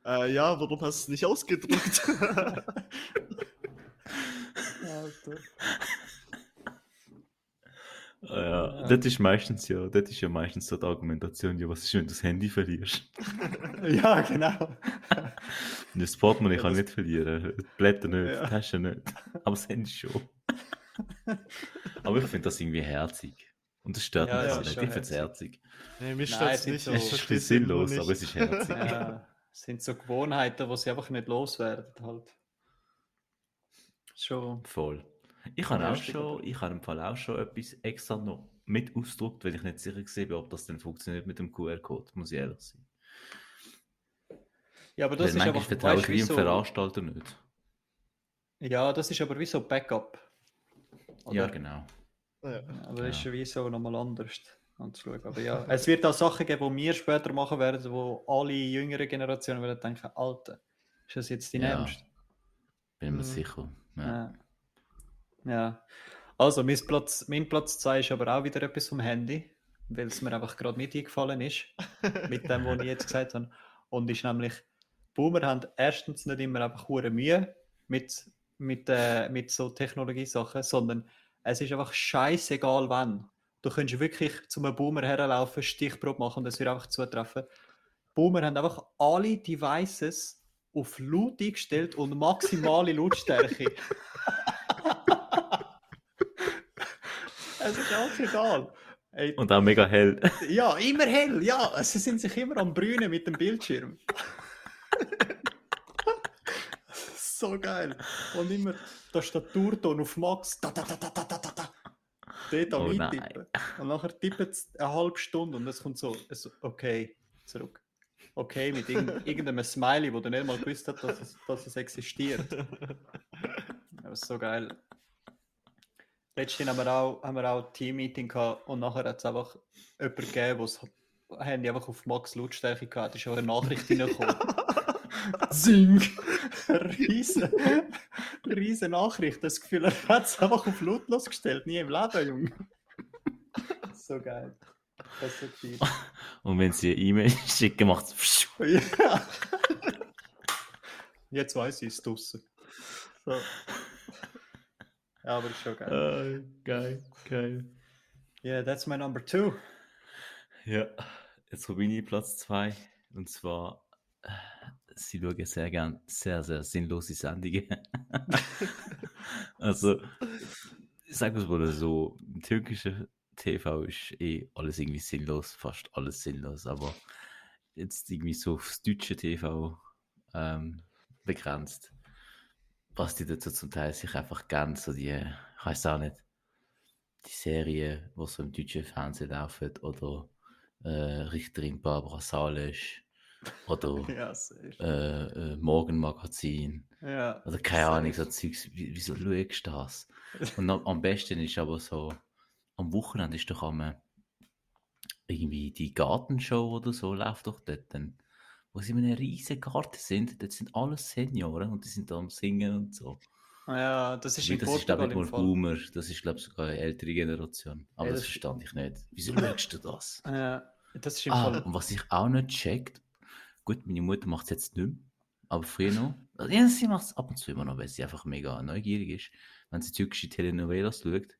Äh, ja, warum hast du es nicht ausgedruckt? Ah, ja, das ist meistens ja, das ist ja meistens so die Argumentation, ja, was ist, wenn du das Handy verlierst? Ja, genau. Das Portemonnaie Ja, kann das- nicht verlieren, die Blätter nicht, Ja. die Tasche nicht, aber das Handy schon. aber ich finde das irgendwie herzig. Und das stört Ja, mich ja, nicht, ich finde es herzig. nee, mich stört es nicht. Es ist ein bisschen sinnlos, aber es ist herzig. Ja, sind so Gewohnheiten, die sie einfach nicht loswerden. Halt. Schon. Voll. Ich habe auch schon, ich habe im Fall auch schon etwas extra noch mit ausgedruckt, weil ich nicht sicher gesehen bin, ob das denn funktioniert mit dem QR-Code, muss ich ehrlich sein. Ja, aber Weil das ist manchmal einfach, vertraue ich wie so, Veranstalter nicht. Ja, das ist aber wie so Backup. Ja, Oder? genau. Ja. Aber das ist Ja. wie so nochmal anders anzuschauen. Aber ja, es wird auch Sachen geben, die wir später machen werden, wo alle jüngeren Generationen werden denken, Alter, ist das jetzt dein Ja. Ernst? Bin mir Mhm. sicher. Ja. Ja. ja. Also, mein Platz, mein Platz 2 ist aber auch wieder etwas vom Handy, weil es mir einfach gerade nicht eingefallen ist, mit dem, was ich jetzt gesagt habe. Und ist nämlich, Boomer haben erstens nicht immer einfach hure Mühe mit, mit, äh, mit so Technologiesachen, sondern es ist einfach scheißegal, wann. Du könntest wirklich zu einem Boomer herlaufen, Stichprobe machen und es wird einfach zutreffen. Boomer haben einfach alle Devices auf laut eingestellt und maximale Lautstärke. es ist auch egal. Ey, Und auch mega hell. ja, immer hell, ja. Sie sind sich immer am Brünen mit dem Bildschirm. so geil. Und immer der Staturton auf Max. Da, da, da, da, da, da, da. Dort Oh eintippen. Und nachher tippen es eine halbe Stunde und es kommt so, es, okay, zurück. Okay, mit irgend, irgendeinem Smiley, wo du nicht mal gewusst hast, dass es, dass es existiert. Das ist so geil. Letztens haben wir auch, haben wir auch ein Team-Meeting gehabt und nachher hat es einfach jemanden gegeben, der das Handy einfach auf Max Lautstärke gehabt hat. ist auch eine Nachricht reingekommen. Zing! Riesen, riesen Nachricht. Das Gefühl, er hat es einfach auf lautlos gestellt. Nie im Leben, Junge. So geil. Das ist so viel. Und wenn sie eine E-Mail schicken, macht es. Ja. Jetzt weiß ich es draussen. So. Ja, aber ist schon geil. geil, geil. Yeah, that's my number two. Ja, jetzt bin ich Platz 2. Und zwar, sie schauen sehr gern sehr, sehr sinnlose Sendungen. also, ich sage es mal so: im türkischen TV ist eh alles irgendwie sinnlos, fast alles sinnlos. Aber jetzt irgendwie so aufs deutsche TV ähm, begrenzt, was die dazu zum Teil sich einfach gern so die, ich weiß auch nicht, die Serie, die so im deutschen Fernsehen laufen, oder äh, Richterin Barbara Salisch, oder Ja, safe. äh, äh, Morgenmagazin, Ja. oder keine Ahnung, so safe. Zeugs, wie, wieso schaust du das? Und am, am besten ist aber so, am Wochenende ist doch am irgendwie die Gartenshow oder so, läuft doch dort dann, wo sie in einem riesen Garten sind, dort sind alles Senioren und die sind da am Singen und so. Ja, das ist das ist glaube ich Fall. Boomer, das ist glaube ich sogar eine ältere Generation. Aber Ja, das, das- verstand ich nicht. Wieso schaust du das? Ja, das ist im Ah, Fall. und was ich auch nicht checkt, gut, meine Mutter macht es jetzt nicht mehr, aber früher noch. Also, ja, sie macht es ab und zu immer noch, weil sie einfach mega neugierig ist. Wenn sie türkische Telenovelas schaut,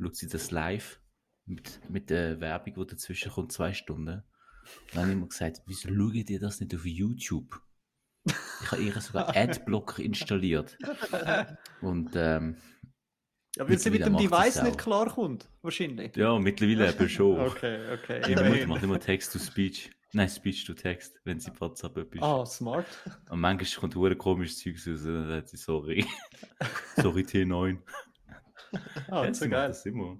schaut sie das live mit, mit der Werbung, die dazwischen kommt, zwei Stunden. Und dann habe ich immer gesagt, wieso schaut ihr das nicht auf YouTube? Ich habe ihr sogar Adblocker installiert. Und ähm, Ja, weil sie mit dem Device nicht klarkommt, wahrscheinlich. ja, mittlerweile eben schon. Okay, okay. Meine Mutter macht immer Text-to-Speech. Nein, Speech-to-Text, wenn sie WhatsApp etwas. Ah, smart. Und manchmal kommt hure komisches Zeug raus und dann sagt sie, sorry. sorry, T9. Ah, Ja, so geil. das immer.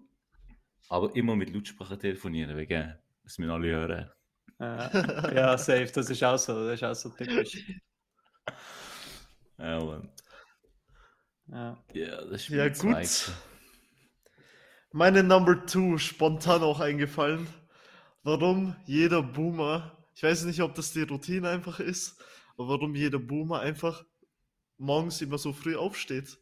Aber immer mit Lautsprache telefonieren, wegen, dass wir alle hören. Ja, ja, safe, das ist auch so, das ist auch so typisch. Ja, Mann. Ja. Ja, das ist Ja, gut. Zweigster. Meine Number two, spontan auch eingefallen. Warum jeder Boomer, ich weiß nicht, ob das die Routine einfach ist, aber warum jeder Boomer einfach morgens immer so früh aufsteht.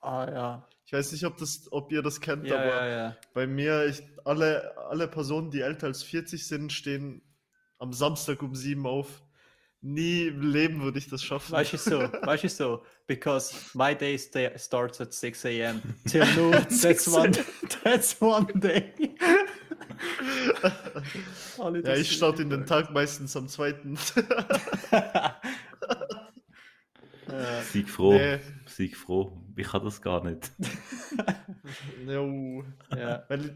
Ah, ja. Ich weiß nicht, ob, das, ob ihr das kennt, Ja, aber ja, ja. bei mir, ich, alle, alle Personen, die älter als 40 sind, stehen am Samstag um 7 auf. Nie im Leben würde ich das schaffen. Weißt du so, weißt du so, because my day sta starts at 6 a.m. till noon, that's one, that's one day. Alle ja, ich starte in den Tag meistens am zweiten. Sieg froh. Nee. Sieg froh. Ich kann das gar nicht. Jo. Ja. Weil,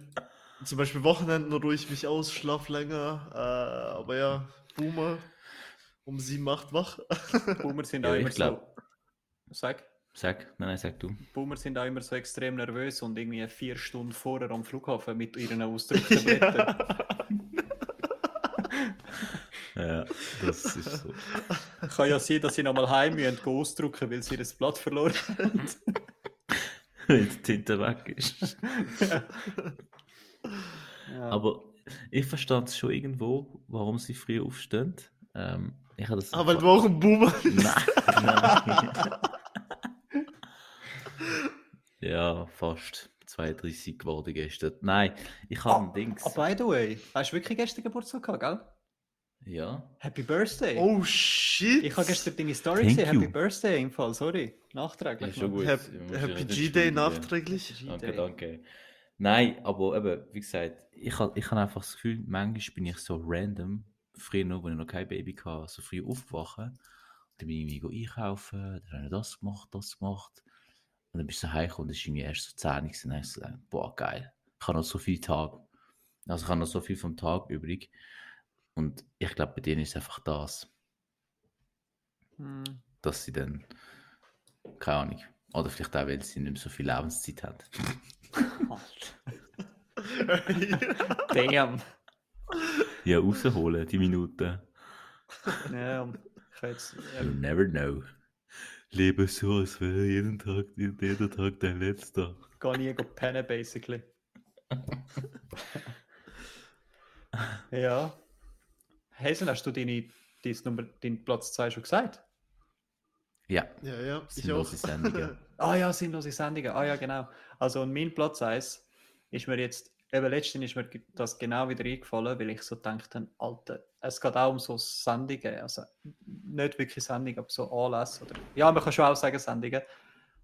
zum Beispiel Wochenenden ruhe ich mich aus, schlaf länger, äh, aber ja, Boomer um 7, 8 wach. Boomer sind Ja, auch ich immer glaub- so. Sag. Sag, nein, nein, sag du. Boomer sind auch immer so extrem nervös und irgendwie vier Stunden vorher am Flughafen mit ihren ausgedrückten Blättern. Ja, das ist so. Kann ja sein, dass sie nochmal heim müssen ausdrucken, weil sie das Blatt verloren haben. Wenn die Tinte weg ist. ja. Aber ich verstand es schon irgendwo, warum sie früh aufstehen. Ähm, ich habe das. Aber weil du auch ein Boomer Nein, nein. Ja, fast 32 geworden gestern. Nein, ich habe ein Dings. Ah, by the way, hast du wirklich gestern Geburtstag gehabt, gell? Ja, Happy Birthday! Oh shit! Ich habe gestern deine Story Thank gesehen. Happy you. Birthday im Fall, sorry. ja Nachträglich. schon noch. gut. Muss Happy ja G-Day nachträglich. Danke, danke. Nein, aber eben, wie gesagt, ich habe ich hab einfach das Gefühl, manchmal bin ich so random, früher noch, als ich noch kein Baby hatte, so früh aufgewacht. Dann bin ich irgendwie go einkaufen, dann habe ich das gemacht, das gemacht. Und dann bist du heimgekommen und es war irgendwie erst so 10 Uhr. gewesen. Dann habe ich gedacht, boah, geil. Ich habe noch so viel Tag. Also ich habe noch so viel vom Tag übrig. Und ich glaube, bei denen ist einfach das, Hm. dass sie dann, keine Ahnung, oder vielleicht auch, weil sie nicht mehr so viel Lebenszeit haben. Damn. Ja, rausholen, die Minuten. Ja, ich jetzt, You never know. Lebe so, als wäre jeden Tag, jeder Tag dein letzter. gar nie go pennen, basically. ja. Hazel, hast du deine dein Nummer, dein Platz 2 schon gesagt? Ja, Ja, ja, Sinnlose. Sendungen. Ah ja, sinnlose Sendungen. Ah ja, genau. Also und mein Platz 1 ist mir jetzt, eben letztens ist mir das genau wieder eingefallen, weil ich so habe, Alter, es geht auch um so Sendungen, also nicht wirklich Sendungen, aber so Anlässe oder, ja, man kann schon auch sagen Sendungen.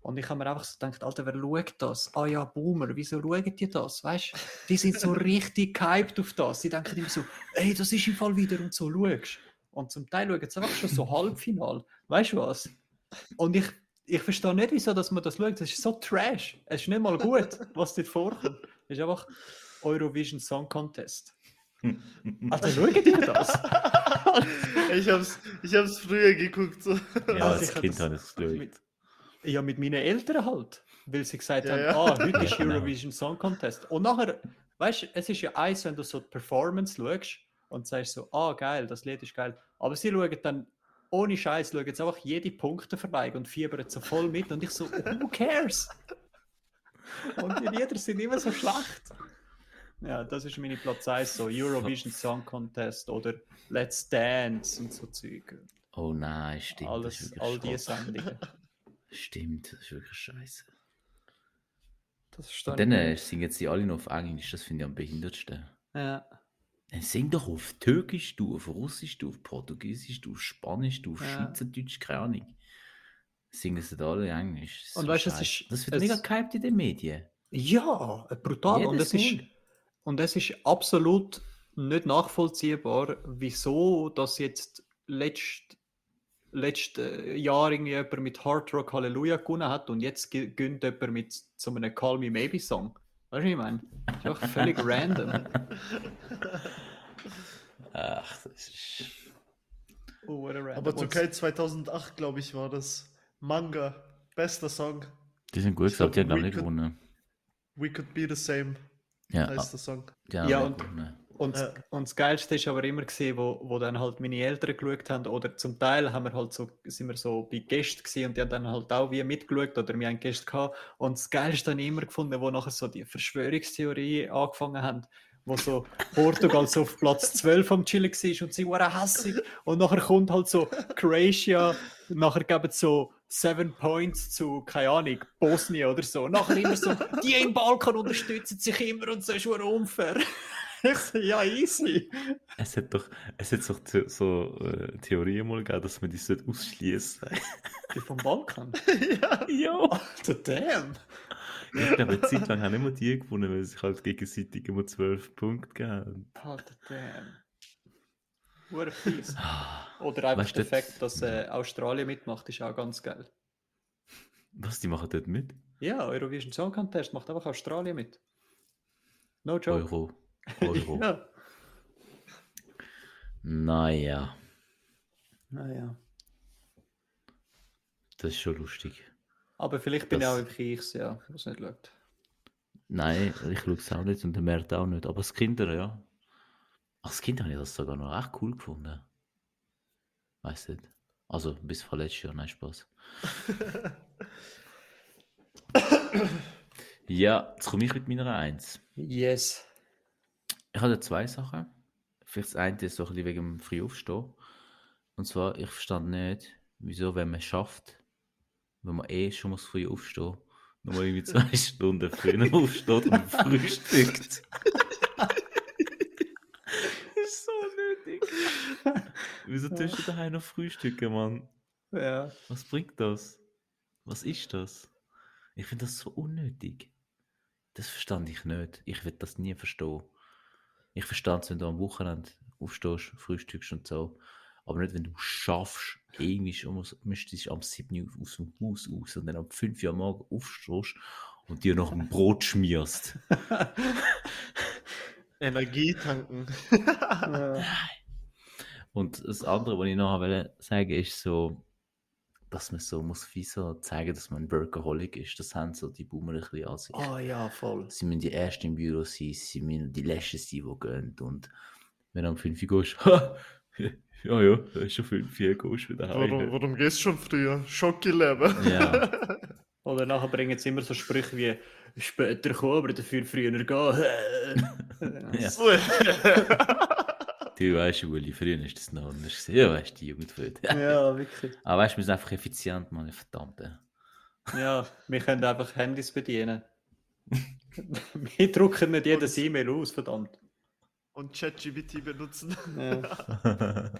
Und ich habe mir einfach so gedacht, Alter, wer schaut das? Ah ja, Boomer, wieso schauen die das? Weißt du, die sind so richtig gehypt auf das. Die denken immer so, ey, das ist im Fall wieder und so, schaust. Und zum Teil schauen sie einfach schon so Halbfinal. Weißt du was? Und ich, ich verstehe nicht, wieso dass man das schaut. Das ist so trash. Es ist nicht mal gut, was dort vorkommt. Es ist einfach Eurovision Song Contest. Alter, schauen die das? ich hab's, ich hab's früher geguckt. So. Ja, Also als Kind habe ich es geschaut. mit- Ja, mit meinen Eltern halt. Weil sie gesagt Ja, haben, ja. ah, heute ist genau. Eurovision Song Contest. Und nachher, weißt du, es ist ja eins, wenn du so die Performance schaust und sagst so, ah, geil, das Lied ist geil. Aber sie schauen dann, ohne Scheiß, schauen jetzt einfach jede Punkteverleihung und fiebern so voll mit. Und ich so, who cares? Und die Lieder sind immer so schlecht. Ja, das ist meine Platz 1, so Eurovision Song Contest oder Let's Dance und so Zeug. Oh nein, stimmt. das ist Alles, all die Schrott. Sendungen. Stimmt, das ist wirklich scheiße. Das Und dann äh, singen sie alle noch auf Englisch, das finde ich am behindertsten. Ja. Dann sing doch auf Türkisch, du auf Russisch, du auf Portugiesisch, du auf Spanisch, du auf Ja. Schweizerdeutsch, keine Ahnung. Singen sie da alle Englisch. Das ist Und so weißt scheiße. ist- Das wird es- mega gehypt in den Medien. Ja, brutal. Und es, ist, und es ist absolut nicht nachvollziehbar, wieso das jetzt letzt, letztes Jahr irgendwie jemand mit Hard Rock Halleluja gewonnen hat und jetzt gönnt jemand mit so einem Call Me Maybe Song. Weißt du, was ich meine? Das ist einfach völlig random. Ach, das ist. Oh, what a random. Aber Und- Türkei 2008, glaube ich, war das. Manga. Bester Song. Die sind gut Ich gesagt, die haben glaube nicht gewonnen. We Could Be the Same Ja, heißt der Song. Ja, nicht und-. Und, Ja. und das Geilste ist aber immer gesehen, wo, wo dann halt meine Eltern geschaut haben, oder zum Teil haben wir halt so, sind wir so bei Gästen gewesen und die haben dann halt auch wie mitgeschaut oder wir haben Gäste gehabt. Und das Geilste habe ich immer gefunden, wo nachher so die Verschwörungstheorie angefangen haben, wo so Portugal so auf Platz 12 am Chillen war und sie waren hässig. Und nachher kommt halt so Croatia, nachher geben so Seven Points zu, keine Ahnung, Bosnien oder so. Nachher immer so, die im Balkan unterstützen sich immer und so ist schon unfair. Ich so, ja, easy. Es hat doch, es hat doch so, so äh, Theorien mal gegeben, dass man die sollte ausschließen. Die vom Balkan. ja. ja. Alter, damn. Ich glaube, eine Zeit lang haben immer die gewonnen, weil sie sich halt gegenseitig immer 12 Punkte gegeben haben. Alter, damn. What fies. Ah, Oder einfach Weißt der Fakt, dass äh, Australien mitmacht, ist auch ganz geil. Was, die machen dort mit? Ja, Eurovision Song Contest macht einfach Australien mit. No joke. Euro. Euro. Ja. Naja, Naja. das ist schon lustig. Aber vielleicht bin Das- ich auch einfach ich, ja, was nicht schaut. Nein, ich schaue es auch nicht und der Mert auch nicht. Aber das Kinder, ja. Ach, das Kind habe ich das sogar noch echt cool gefunden. Weißt nicht. Also, bis vor letztes Jahr, nein, Spaß. ja, jetzt komme ich mit meiner Eins. Yes. Ich habe zwei Sachen. Vielleicht das eine ist so ein bisschen wegen dem Frühaufstehen. Und zwar, ich verstand nicht, wieso, wenn man es schafft, wenn man eh schon muss früh aufstehen, nochmal irgendwie zwei Stunden früher aufsteht und frühstückt. ist so nötig. Wieso tust du daheim noch frühstücken, Mann? Ja. Was bringt das? Was ist das? Ich finde das so unnötig. Das verstand ich nicht. Ich will das nie verstehen. Ich verstand es, wenn du am Wochenende aufstehst, frühstückst und so. Aber nicht, wenn du schaffst, irgendwie müsstest du am 7 Uhr aus dem Haus aus und dann am 5 Uhr am Morgen aufstehst und dir noch ein Brot schmierst. Energie tanken. ja. Und das andere, was ich noch wollte sagen, ist so, dass man so muss wie so zeigen, dass man ein Workaholic ist. Das haben so die Boomer ein bisschen an sich. Ah ja, voll. Sie müssen die Ersten im Büro sein, sie müssen die Letzten sein, die gehen. Und wenn du um 5 Uhr gehst, ha, ja, ja, da ist schon 5 Uhr, gehst du wieder Warum, heim. warum gehst du schon früher? Schocki-Leben. Ja. Oder nachher bringen sie immer so Sprüche wie später kommen, aber dafür früher gehen. Ja. Du weißt, Uli, früher ist das noch anders. Ja, weißt du, die Jugend früher. Ja, wirklich. Aber weißt du, wir sind einfach effizient, Mann, verdammt. ja. Wir können einfach Handys bedienen. wir drucken nicht jedes E-Mail aus, verdammt. Und ChatGPT benutzen. Ja.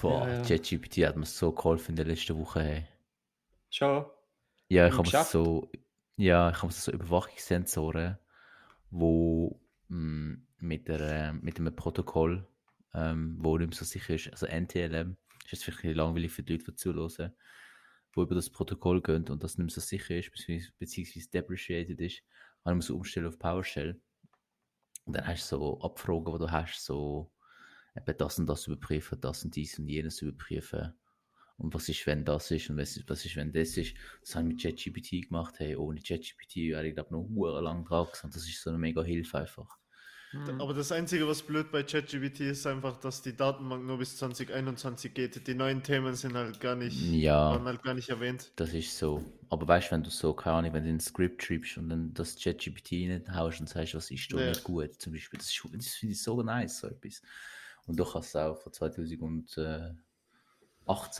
Boah, Ja, ja. ChatGPT hat mir so geholfen in der letzten Woche. Hey. Schon. Ja, ich habe so, ja, ich habe so Überwachungssensoren, wo mh, mit, der, äh, mit einem Protokoll, ähm, wo nicht mehr so sicher ist, also NTLM, ist jetzt vielleicht ein langweilig für die Leute, die zuhören, wo über das Protokoll gehen und das nicht mehr so sicher ist, beziehungsweise, beziehungsweise depreciated ist, habe ich so umstellen auf PowerShell. Und dann hast du so Abfragen, wo du hast, so eben das und das überprüfen, das und dies und jenes überprüfen. Und was ist, wenn das ist und was ist, was ist wenn das ist. Das habe ich mit ChatGPT gemacht. Hey, ohne ChatGPT wäre ich, glaube noch hure lang dran gewesen. Das ist so eine mega Hilfe einfach. Aber das Einzige, was blöd bei ChatGPT ist, einfach, dass die Datenbank nur bis 2021 geht. Die neuen Themen sind halt gar nicht, Ja. waren halt gar nicht erwähnt. Das ist so. Aber weißt du, wenn du so, keine Ahnung, wenn du ein Skript schreibst und dann das ChatGPT reinhaust und sagst, was ist da Ja. nicht gut, zum Beispiel, das, ist, das finde ich so nice, so etwas. Und du kannst es auch von 2018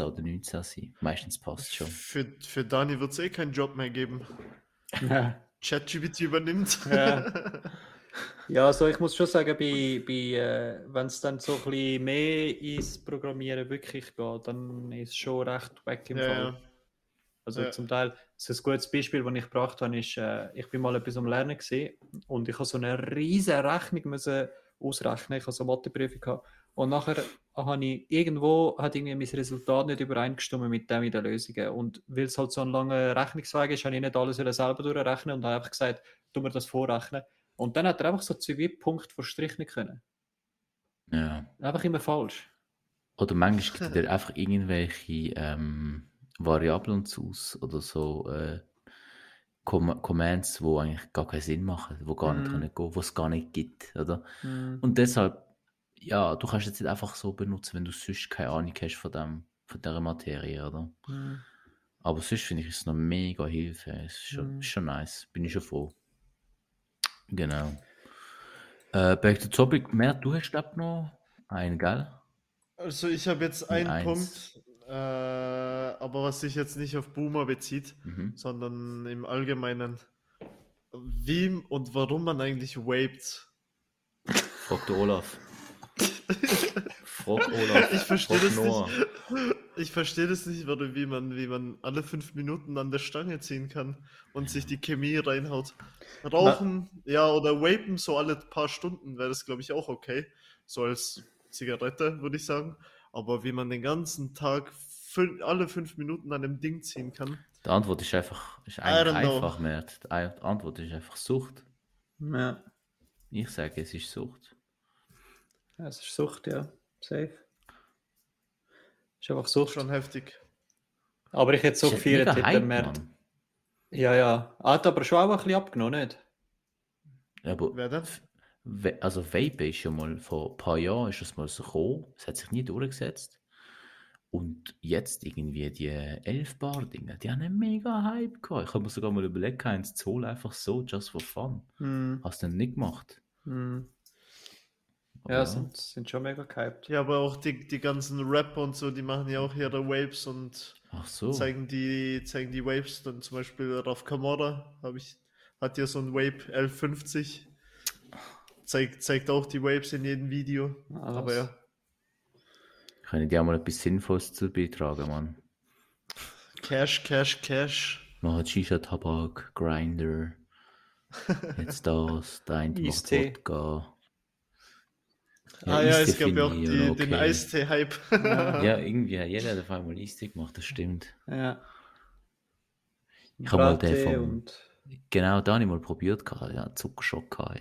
oder 19 sein. Meistens passt schon. Für, für Dani wird es eh keinen Job mehr geben. Ja. ChatGPT übernimmt. Ja. Ja, also ich muss schon sagen, bei, bei, äh, wenn es dann so ein bisschen mehr ins Programmieren wirklich geht, dann ist es schon recht weg im Ja, Fall. ja. Also Ja. zum Teil, so ein gutes Beispiel, das ich gebracht habe, ist, äh, ich bin mal etwas am Lernen gesehen und ich habe so eine riesige Rechnung müssen ausrechnen. Ich habe so eine Matheprüfung gehabt. Und nachher habe ich irgendwo hat irgendwie mein Resultat nicht übereingestimmt mit dem in den Lösungen. Und weil es halt so ein langer Rechnungsweg ist, habe ich nicht alles selber durchrechnen und habe einfach gesagt, tu mir das vorrechnen. Und dann hat er einfach so zwei Punkte verstrichen können. Ja. Einfach immer falsch. Oder manchmal gibt er einfach irgendwelche ähm, Variablen aus oder so äh, Com Commands, die eigentlich gar keinen Sinn machen, die gar nicht Mhm. können gehen, wo es gar nicht gibt. Oder? Mhm. Und deshalb, ja, du kannst es nicht einfach so benutzen, wenn du sonst keine Ahnung hast von, dem, von dieser Materie, oder? Mhm. Aber sonst finde ich es noch mega Hilfe. Es ist schon, Mhm. ist schon nice. Bin ich schon froh. Genau. Äh, back to topic. Mehr, du hast glaub noch einen, gell? Also ich habe jetzt einen Eins. Punkt, äh, aber was sich jetzt nicht auf Boomer bezieht, Mhm. sondern im Allgemeinen. Wie und warum man eigentlich vaped. Frag der Olaf. Frag Olaf. Ich verstehe das Noah. nicht. Ich verstehe das nicht, wie man, wie man alle fünf Minuten an der Stange ziehen kann und sich die Chemie reinhaut. Rauchen, ja, oder vapen so alle paar Stunden wäre das, glaube ich, auch okay. So als Zigarette, würde ich sagen. Aber wie man den ganzen Tag fün alle fünf Minuten an dem Ding ziehen kann. Die Antwort ist einfach, ist know. einfach mehr. Die Antwort ist einfach Sucht. Ja. Ich sage, es ist Sucht. ja, es ist Sucht, ja. Safe. Ist einfach Sucht. Schon heftig. Aber ich hätte so gefeiert, hätte Hype, er gemerkt. Mann. Ja, ja. Hat aber schon auch ein bisschen abgenommen, nicht? Ja, aber Wer denn? Also Vape ist ja mal vor ein paar Jahren ist das mal so gekommen, es hat sich nie durchgesetzt. Und jetzt irgendwie die 11 Bar Dinge, die haben einen mega Hype gehabt. Ich habe mir sogar mal überlegt, eins zu holen, einfach so, just for fun. Hm. Hast du denn nicht gemacht? Hm. Aber Ja, sind, sind schon mega gehypt. Ja, aber auch die, die ganzen Rapper und so, die machen ja auch ihre Waves und Ach so. zeigen die, zeigen die Waves. Dann zum Beispiel Raf Kamora habe ich, hat ja so ein Wave L50. Zeigt, zeigt auch die Waves in jedem Video. Alles. Aber ja, Können die auch mal etwas Sinnvolles zu beitragen, Mann? Cash, Cash, Cash. Machen Shisha, Tabak, Grinder. Jetzt das, der eine macht Eistee. Wodka. ah ja, es gab ja auch die, ich, den okay. Eistee-Hype. Ja, irgendwie, hat jeder auf einmal Eistee gemacht, das stimmt. Ja. Ich habe mal den vom- und, Genau, da habe ich mal probiert, gehabt, ja, Zuckerschock. gehabt,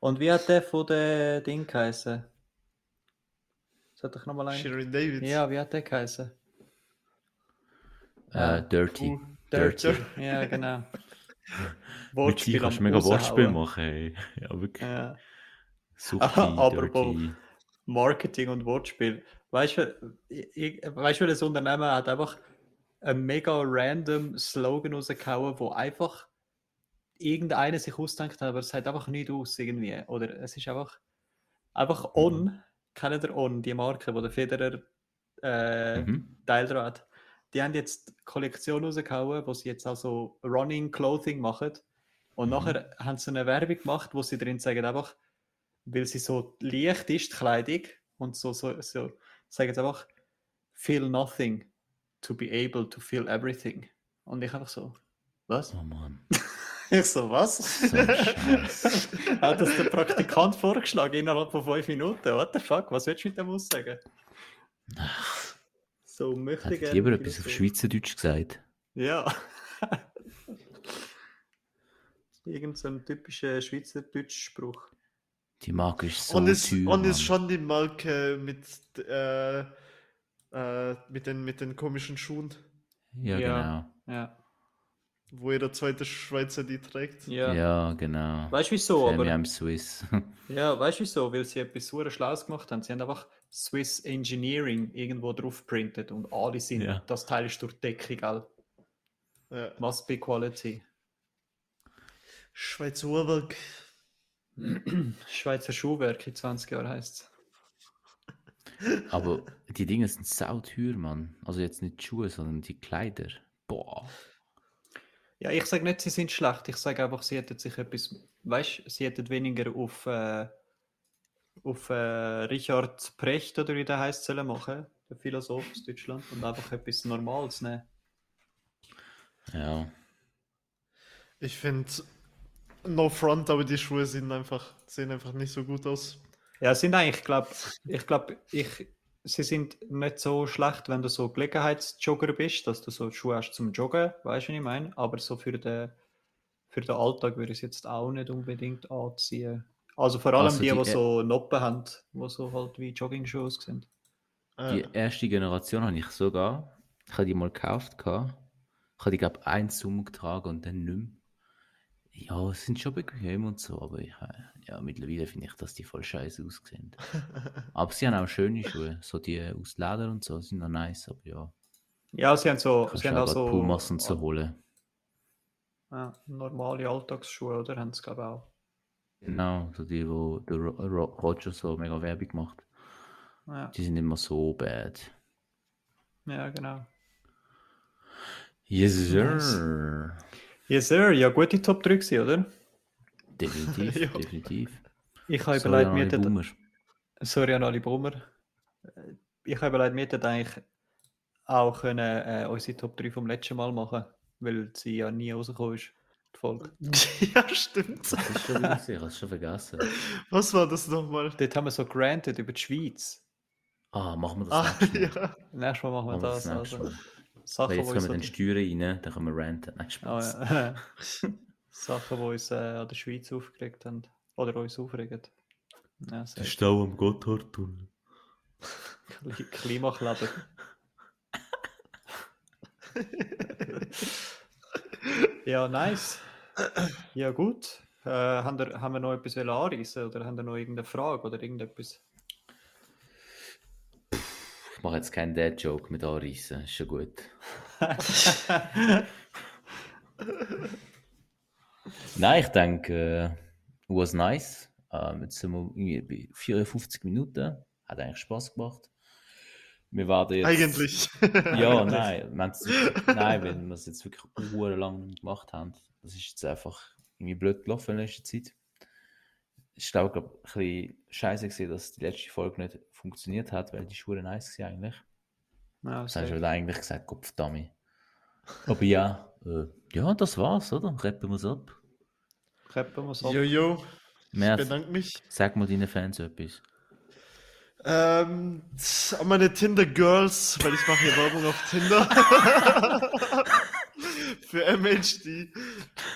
und wie hat der von den Ding geheißen? Sollte ich nochmal ein? Shirin David. Ja, wie hat der geheißen? Äh, Dirty. Uh, Dirty. Ja, genau. Mit dir kannst du mega Wortspiel machen, ey. Ja, wirklich. Ja. Apropos-. Marketing und Wortspiel. Weißt du, ich- weißt du, das Unternehmen hat einfach einen mega random Slogan rausgehauen, wo einfach irgendeiner sich ausdenkt hat, aber es hat einfach nicht aus irgendwie. Oder es ist einfach, Einfach On, kennt ihr On, die Marke, wo der Federer äh, Mhm. Teil dran hat. Die haben jetzt Kollektion rausgehauen, wo sie jetzt also Running Clothing machen. Und Mhm. nachher haben sie eine Werbung gemacht, wo sie drin sagen, einfach, weil sie so leicht ist, die Kleidung, und so, so, so sagen sie einfach, feel nothing to be able to feel everything. Und ich einfach so, was? Oh Mann. Ich so, was? So. Hat das der Praktikant vorgeschlagen innerhalb von fünf Minuten? What the fuck? Was willst du mit dem aussagen? So möchte Hätte ich gerne lieber etwas auf Schweizerdeutsch gesagt. Ja. Irgend so ein typischer Schweizerdeutsch-Spruch. Die Marke ist so und ist, teuer. und ist schon die Marke mit, äh, äh, mit, den, mit den komischen Schuhen, Ja, Ja. Ja. wo jeder zweite Schweizer die trägt. genau. ja. Ja, genau. Weißt du wieso? Family Aber, I'm Swiss. ja, weißt du wieso? Weil sie etwas super Schlaues gemacht haben. Sie haben einfach Swiss Engineering irgendwo drauf printet und alle sind, Ja. das Teil ist durch Decke, gell? Ja. Must be quality. Schweizer Uhrwerk. Schweizer Schuhwerk in 20 Jahren heißt es. Aber die Dinge sind sauteuer, Mann. Also jetzt nicht die Schuhe, sondern die Kleider. Boah. Ja, ich sage nicht, sie sind schlecht. Ich sage einfach, sie hätten sich etwas, weißt sie hätten weniger auf, äh, auf äh, Richard Precht oder wie der heißt, sollen machen, der Philosoph aus Deutschland, und einfach etwas Normales nehmen. Ja. Ich finde, no front, aber die Schuhe sehen einfach, sehen einfach nicht so gut aus. Ja, sind eigentlich, glaub, ich glaube, ich, sie sind nicht so schlecht, wenn du so Gelegenheitsjogger bist, dass du so Schuhe hast zum Joggen, weißt du, was ich meine? Aber so für den, für den Alltag würde ich es jetzt auch nicht unbedingt anziehen. Also vor allem Also die, die, die- so Noppen haben, die so halt wie Jogging-Schuhe aussehen. Die Äh, erste Generation habe ich sogar. Ich habe die mal gekauft. gehabt. Ich habe die, glaube ich, einen Sommer getragen und dann nicht mehr. Ja, es sind schon bequem und so, aber ich, äh, ja, mittlerweile finde ich, dass die voll scheiße aussehen. aber sie haben auch schöne Schuhe. So die aus Leder und so sind noch nice, aber ja. Ja, sie haben so, Kannst sie haben auch auch so, Pumas und so holen. ja, normale Alltagsschuhe, oder? Haben sie, glaube ich, auch. Genau, so die, wo der Ro Ro Roger so mega Werbung macht. Ja, Die sind immer so bad. ja genau. Yes, sir. Yes, sir. Ja, gute Top 3 gewesen, oder? Definitiv, Ja. definitiv. Ich habe Sorry überlegt, an mir hätten- Boomer. Sorry an alle Brummer. Äh, Ich habe überlegt, wir hätten eigentlich auch können, äh, unsere Top 3 vom letzten Mal machen, weil sie ja nie rausgekommen ist, die Folge. ja, stimmt. Das ist schon wieder gesehen, ich habe es schon vergessen. Was war das nochmal? Dort haben wir so granted über die Schweiz. Ah, machen wir das Ah, nächste Mal. ja. Nächstes Mal machen wir Machen das. das nächste Also, Mal. Sachen, die jetzt kommen an dann Steuern rein, dann können wir ranten. Nein, Ah, Spaß. ja. Sachen, die uns äh, an der Schweiz aufgeregt haben. Oder uns aufregen. Ja, sehr Stau am Gotthardtunnel. Kli- Klimakleber. ja, nice. Ja, gut. Äh, haben, wir, haben wir noch etwas wollen anreißen oder haben wir noch irgendeine Frage oder irgendetwas? Ich mache jetzt keinen Dad-Joke mit anreißen, ist schon gut. Nein, ich denke, äh, was nice. Ähm, jetzt sind wir irgendwie bei 54 Minuten. Hat eigentlich Spaß gemacht. Wir werden jetzt. Eigentlich. Ja, nein, wirklich- nein, wenn wir es jetzt wirklich lang gemacht haben, das ist jetzt einfach irgendwie blöd gelaufen in letzter Zeit. Ich glaube, glaub, ein bisschen scheiße gesehen, dass die letzte Folge nicht funktioniert hat, weil die Schuhe nice waren eigentlich. Ja, Das hast du eigentlich gesagt, Kopf Dummy. Aber ja, äh, ja, das war's, oder? Rappen wir es ab. Kreppen wir so. Jojo, ich bedanke mich. sag mal deinen Fans etwas. Ähm, an meine Tinder Girls, weil ich mache hier Werbung auf Tinder. Für MHD.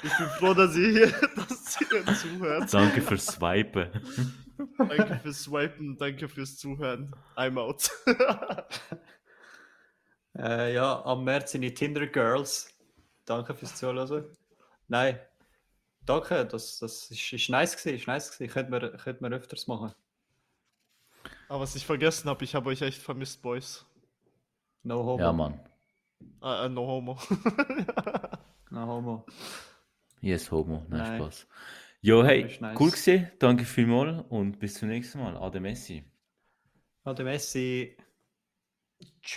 Ich bin froh, dass ihr hier, dass ihr zuhört. Danke fürs Swipen. Danke fürs Swipen, danke fürs Zuhören. I'm out. Äh, ja, am März sind die Tinder Girls. Danke fürs Zuhören. Nein, danke, das, das ist, ist nice gewesen, ist nice gewesen. Könnte man, könnte man öfters machen. Aber was ich vergessen habe, ich habe euch echt vermisst, Boys. No homo. Ja, Mann. Äh, äh, no homo. No homo. Yes, Homo. Nein, Nein. Spaß. Das hey, nice. cool gewesen. Danke vielmals und bis zum nächsten Mal. Ade Messi. Oder Messi.